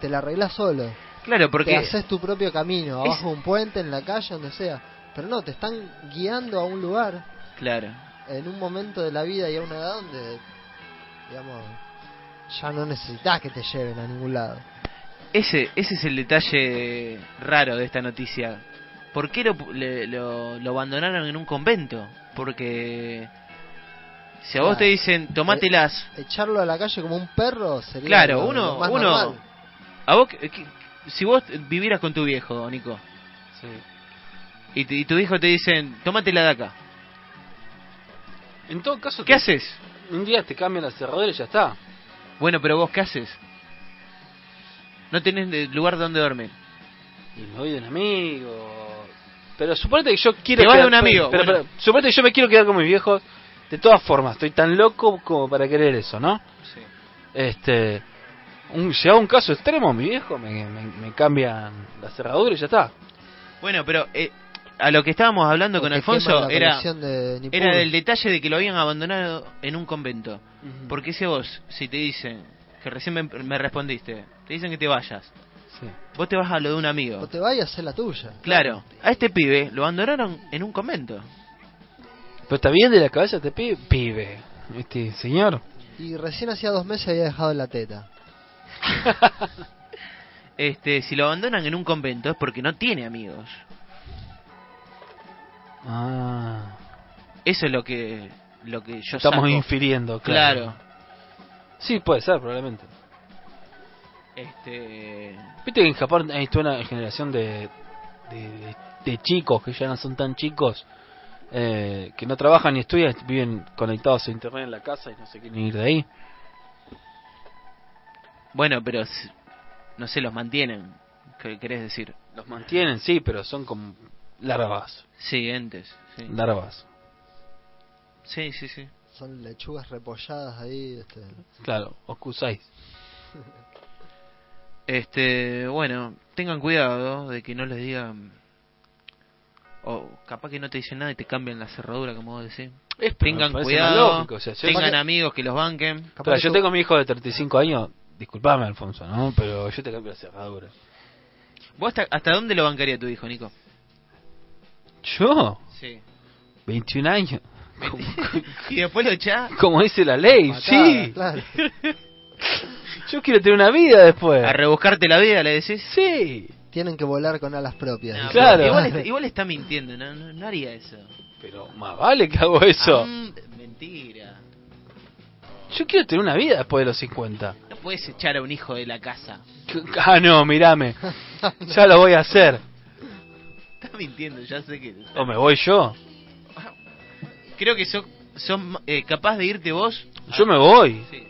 te la arreglás solo. Claro, Te porque haces tu propio camino, Es- abajo de un puente, en la calle, donde sea. Pero no, te están guiando a un lugar, claro. en un momento de la vida y a una edad donde, digamos, ya no necesitas que te lleven a ningún lado. Ese ese es el detalle raro de esta noticia. ¿Por qué lo, le- lo, lo abandonaron en un convento? Porque si a vos te dicen tomátelas, Echarlo a la calle como un perro sería Claro, lo- uno- lo más uno- normal. a vos que- que- si vos vivieras con tu viejo, Nico, y, te- y tu hijo te dicen tomatela de acá, En todo caso, ¿qué te- haces? Un día te cambian la cerradura y ya está. Bueno, pero vos qué haces? No tenés lugar donde dormir. Y me voy de un amigo. Pero suponete que yo quiero. Te vas de un amigo, Pero, bueno. pero, suponete que yo me quiero quedar con mis viejos. De todas formas, estoy tan loco como para querer eso, ¿no? Este. Un, llegado a un caso extremo, mi viejo me, me, me cambian la cerradura y ya está. Bueno, pero eh, a lo que estábamos hablando O con Alfonso era de era del detalle de que lo habían abandonado en un convento. Porque si a vos, si te dicen, que recién me, me respondiste, te dicen que te vayas, Sí. vos te vas a lo de un O amigo. te vayas a hacer la tuya. Claro, a este pibe lo abandonaron en un convento. Pero está bien de la cabeza este pibe. Pibe. Este señor. Y recién hacía dos meses había dejado la teta. Este, si lo abandonan en un convento es porque no tiene amigos. Ah. Eso es lo que lo que yo Estamos saco. infiriendo, claro. Claro. Sí, puede ser, probablemente. Este, Viste que en Japón hay toda una generación de, de, chicos que ya no son tan chicos, eh, que no trabajan ni estudian, viven conectados a internet en la casa y no se quieren ir de ahí. bueno, pero no sé, los mantienen. ¿Qué querés decir? Los mantienen, sí, pero son como larvas. Sí, entes. Sí, Larvas. sí, sí. sí. Son lechugas repolladas ahí. Este. Claro, Okusai. Este, bueno, tengan cuidado de que no les digan o capaz que no te dicen nada y te cambian la cerradura como vos decís. Es, Tengan cuidado, lógico, o sea, yo- tengan que- amigos que los banquen. Pero yo tú- tengo mi hijo de 35 años, disculpame Alfonso, ¿no? Pero yo te cambio la cerradura. ¿Vos hasta, hasta dónde lo bancaría tu hijo, Nico? ¿Yo? Sí. 21 años. y después lo echás Como dice la ley, Matada, sí. claro. Yo quiero tener una vida después. a rebuscarte la vida, le decís. Sí. Tienen que volar con alas propias. No. Claro. pero Igual, está, igual está mintiendo, no, no, no haría eso. Pero más vale que hago eso. Ah, mentira. Yo quiero tener una vida después de los 50. No puedes echar a un hijo de la casa. Ah, no, mirame. Ya lo voy a hacer. Estás mintiendo, ya sé que. O me voy yo. Creo que sos, sos eh, capaz de irte vos. Yo me voy. Sí.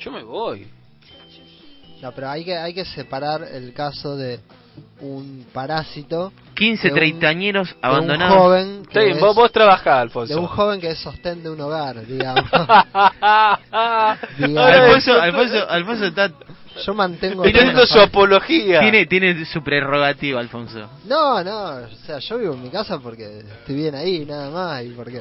Yo me voy. No, pero hay que, hay que separar el caso de un parásito 15 de un- treintañeros de un abandonados. joven que es- vos, vos trabajás, de Alfonso. un joven que es sostén de un hogar, digamos. Ahora Alfonso, Alfonso, Alfonso está, Yo mantengo Está haciendo su apología. tiene, tiene su prerrogativa, Alfonso. No, no, o sea, yo vivo en mi casa porque estoy bien ahí, nada más, y porque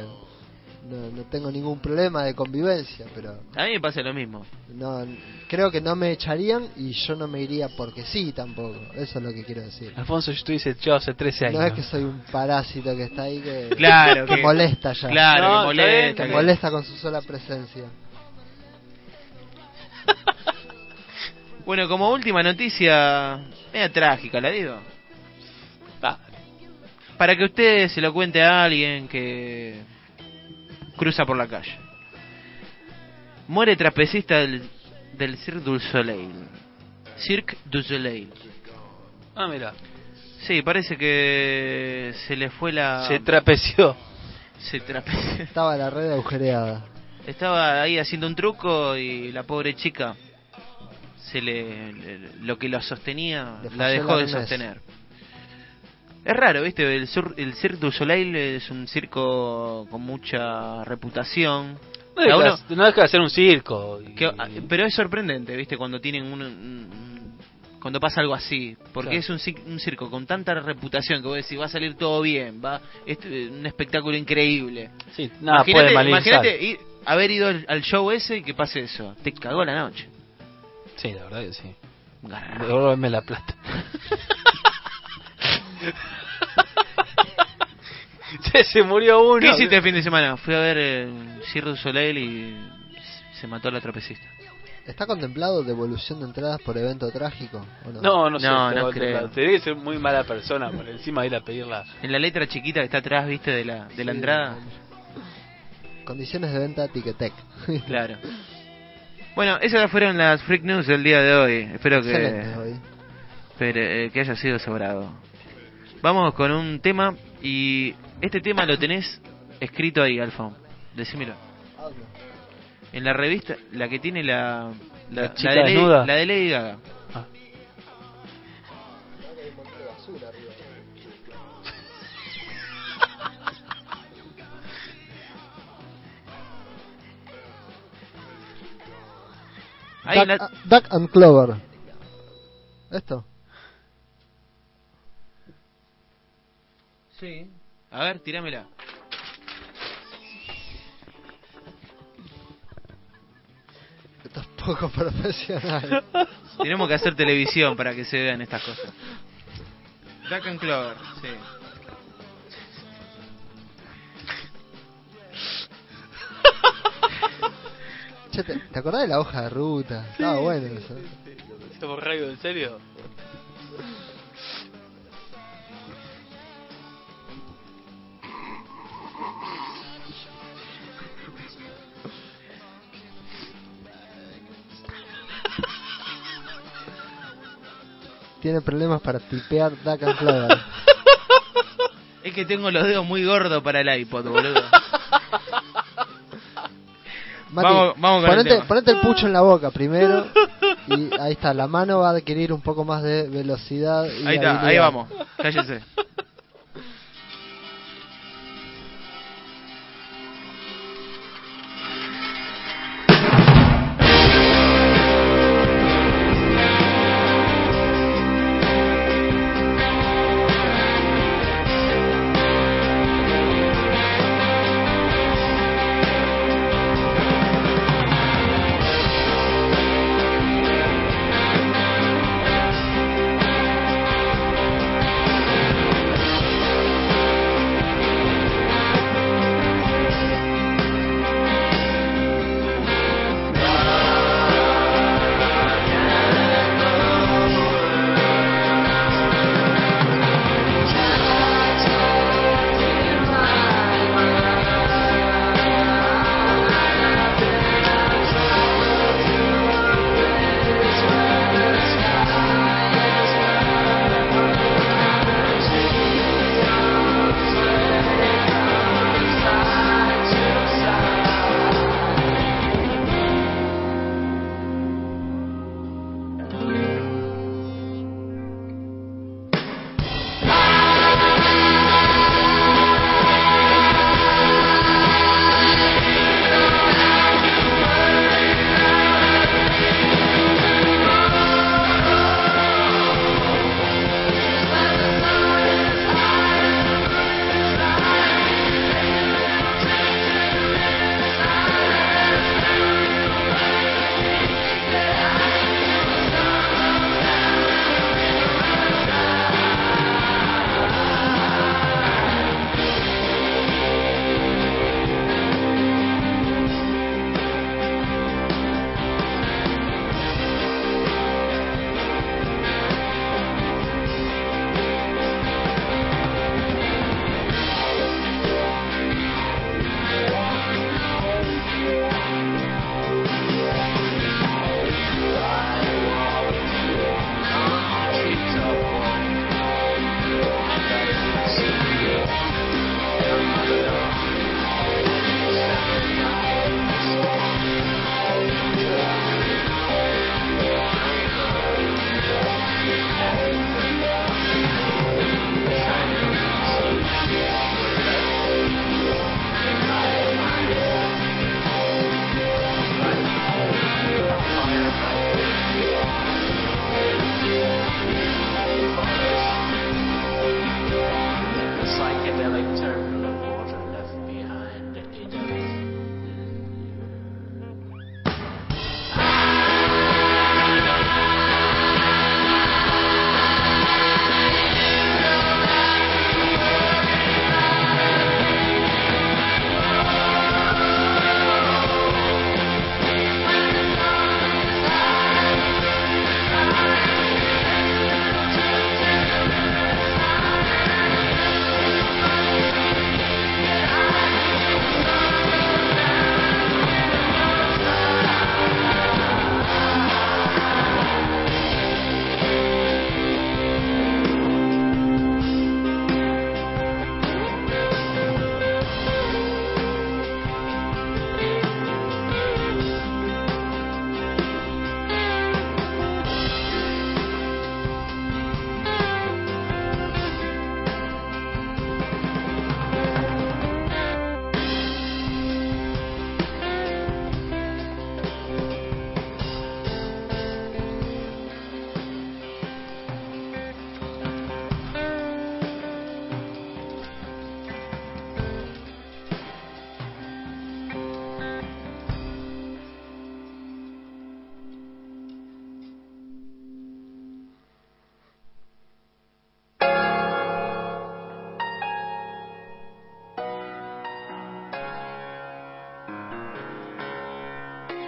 no, no tengo ningún problema de convivencia, pero A mí me pasa lo mismo. no creo que no me echarían y yo no me iría porque sí tampoco, eso es lo que quiero decir. Alfonso, yo estuve echado hace 13 años. No es que soy un parásito que está ahí que, Claro, que que- molesta ya, Claro, No, que molesta. que- molesta con su sola presencia. Bueno, como última noticia, media trágica, la digo. Para que usted se lo cuente a alguien que cruza por la calle. Muere trapecista del, del Cirque du Soleil. Cirque du Soleil. ah, mira. Sí, parece que se le fue la... Se trapeció. se trape- Estaba la red agujereada. Estaba ahí haciendo un truco y la pobre chica se le, le- lo que lo sostenía Le la dejó de sostener. Es raro, ¿viste? El, sur- el Cirque du Soleil es un circo con mucha reputación. No A deja, uno- no deja de ser un circo. y- que- ah, pero es sorprendente, ¿viste? Cuando tienen un, un- cuando pasa algo así, porque Claro. es un, cir- un circo con tanta reputación que vos decís va a salir todo bien, va es eh, un espectáculo increíble. Sí, nada imagínate, imagínate ir- haber ido al, al show ese y que pase eso, te cagó la noche. Sí, la verdad que sí. Devuélveme la plata. se, se murió uno. ¿Qué hiciste el fin de semana? Fui a ver el Cirque du Soleil y se mató la trapecista. ¿Está contemplado devolución de entradas por evento trágico o no? No, no sé. No, te no creo. Tenés que ser muy mala persona por encima de ir a pedirla. En la letra chiquita que está atrás, ¿viste? De la, de la Sí, entrada. Condiciones de venta Ticketek. Claro. Bueno, esas fueron las freak news del día de hoy. Espero que, Excelente hoy. pero, eh, que haya sido sobrado. Vamos con un tema y este tema lo tenés escrito ahí, Alfa. Decímelo. En la revista, la que tiene la... La chica de Lady, desnuda. la de Lady Gaga. Duck, la- Duck and Clover. ¿Esto? Sí. A ver, tirámela. Esto es poco profesional. Tenemos que hacer televisión para que se vean estas cosas. Duck and Clover, sí. Che, ¿te, te acordás de la hoja de ruta? Estaba bueno eso. ¿Estamos radio en serio? Tiene problemas para tipear Duck and Clover. Es que tengo los dedos muy gordos para el iPod, boludo. Mati, Vamos- vamos con el ponete, ponete el pucho en la boca primero. Y ahí está, la mano va a adquirir un poco más de velocidad. Y Ahí está, ahí vamos. Cállese.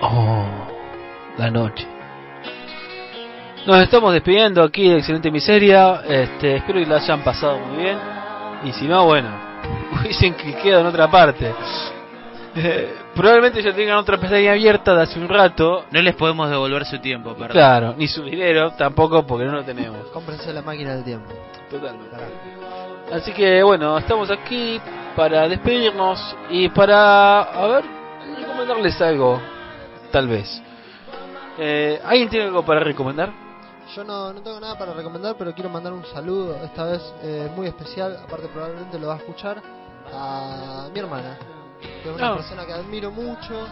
Oh, la noche. Nos estamos despidiendo aquí de Excelente Miseria. Este, espero que la hayan pasado muy bien. Y si no, bueno, hubiesen cliqueado en otra parte. Eh, probablemente ya tengan otra pestaña abierta de hace un rato. No les podemos devolver su tiempo, perdón. Claro, ni su dinero tampoco porque no lo tenemos. Cómprense la máquina del tiempo. Totalmente. Carajo. Así que bueno, estamos aquí para despedirnos y para, a ver, recomendarles algo, tal vez. Eh, ¿Alguien tiene algo para recomendar? Yo no, no tengo nada para recomendar, pero quiero mandar un saludo, esta vez eh, muy especial, aparte probablemente lo va a escuchar, a mi hermana, que es una Ah. persona que admiro mucho,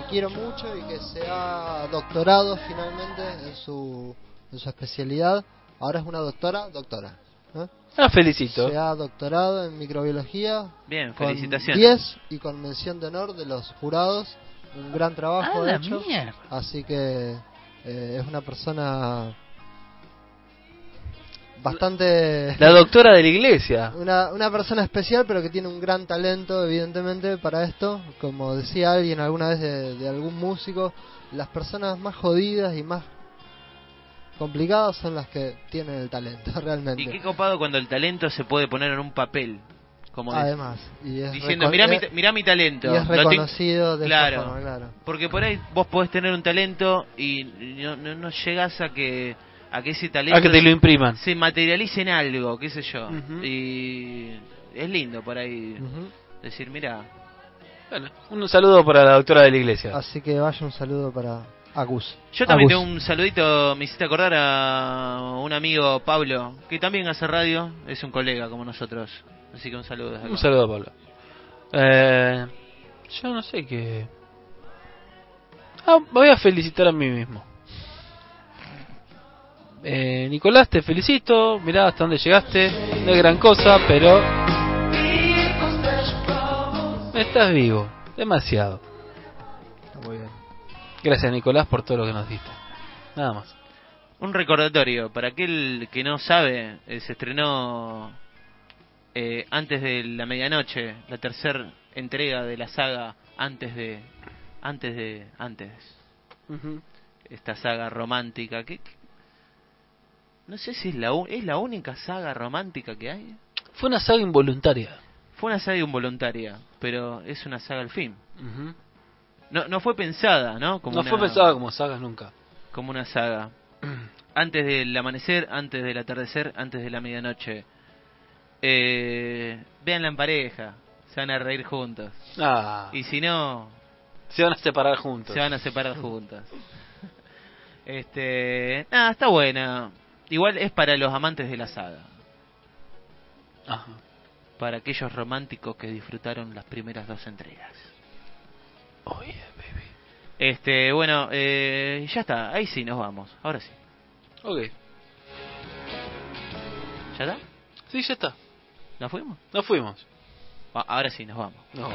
que quiero mucho y que se ha doctorado finalmente en su, en su especialidad. Ahora es una doctora, doctora. ¿eh? Ah, felicito. Se ha doctorado en microbiología. Bien, con felicitaciones. 10 y con mención de honor de los jurados. Un gran trabajo Ah, la hecho. mierda. Así que eh, es una persona bastante La doctora de la iglesia. una, una persona especial pero que tiene un gran talento evidentemente para esto como decía alguien alguna vez de, de algún músico las personas más jodidas y más complicadas son las que tienen el talento realmente Y qué copado cuando el talento se puede poner en un papel. Como de- además y es diciendo, mirá mi, mirá mi talento. y es reconocido de Claro. forma claro Porque por ahí vos podés tener un talento y no, no, no llegas a que a que ese talento A que te lo impriman. se materialice en algo, qué sé yo. Y es lindo por ahí decir, mira, Bueno, un saludo para la doctora de la iglesia. así que vaya un saludo para Agus yo también Agus. tengo un saludito, me hiciste acordar a un amigo Pablo, que también hace radio, es un colega como nosotros. Así que un saludo. Un saludo, Pablo. Eh, yo no sé qué. Ah, voy a felicitar a mí mismo. Eh, Nicolás, te felicito. Mirá hasta dónde llegaste. No es gran cosa, pero. Estás vivo. Demasiado. Está muy bien Gracias, Nicolás, por todo lo que nos diste. Nada más. Un recordatorio, para aquel que no sabe, eh, se estrenó eh, antes de la medianoche, la tercera entrega de la saga antes de antes de antes esta saga romántica que que- no sé si es la es la única saga romántica que hay. Fue una saga involuntaria. Fue una saga involuntaria, pero es una saga al fin. No no fue pensada, ¿no? Como no una- fue pensada como sagas nunca. como una saga. Antes del amanecer, antes del atardecer, antes de la medianoche. Eh, véanla en pareja, se van a reír juntos. Ah, Y si no, se van a separar juntos. se van a separar juntos. Este, nada, está buena. Igual es para los amantes de la saga, Ajá. para aquellos románticos que disfrutaron las primeras dos entregas. Oh, yeah, baby. Este, bueno, eh, ya está, ahí sí nos vamos. Ahora sí. Ok. ¿Ya está? Sí, ya está. ¿Nos fuimos? Nos fuimos. Ah, Ahora sí, nos vamos. No.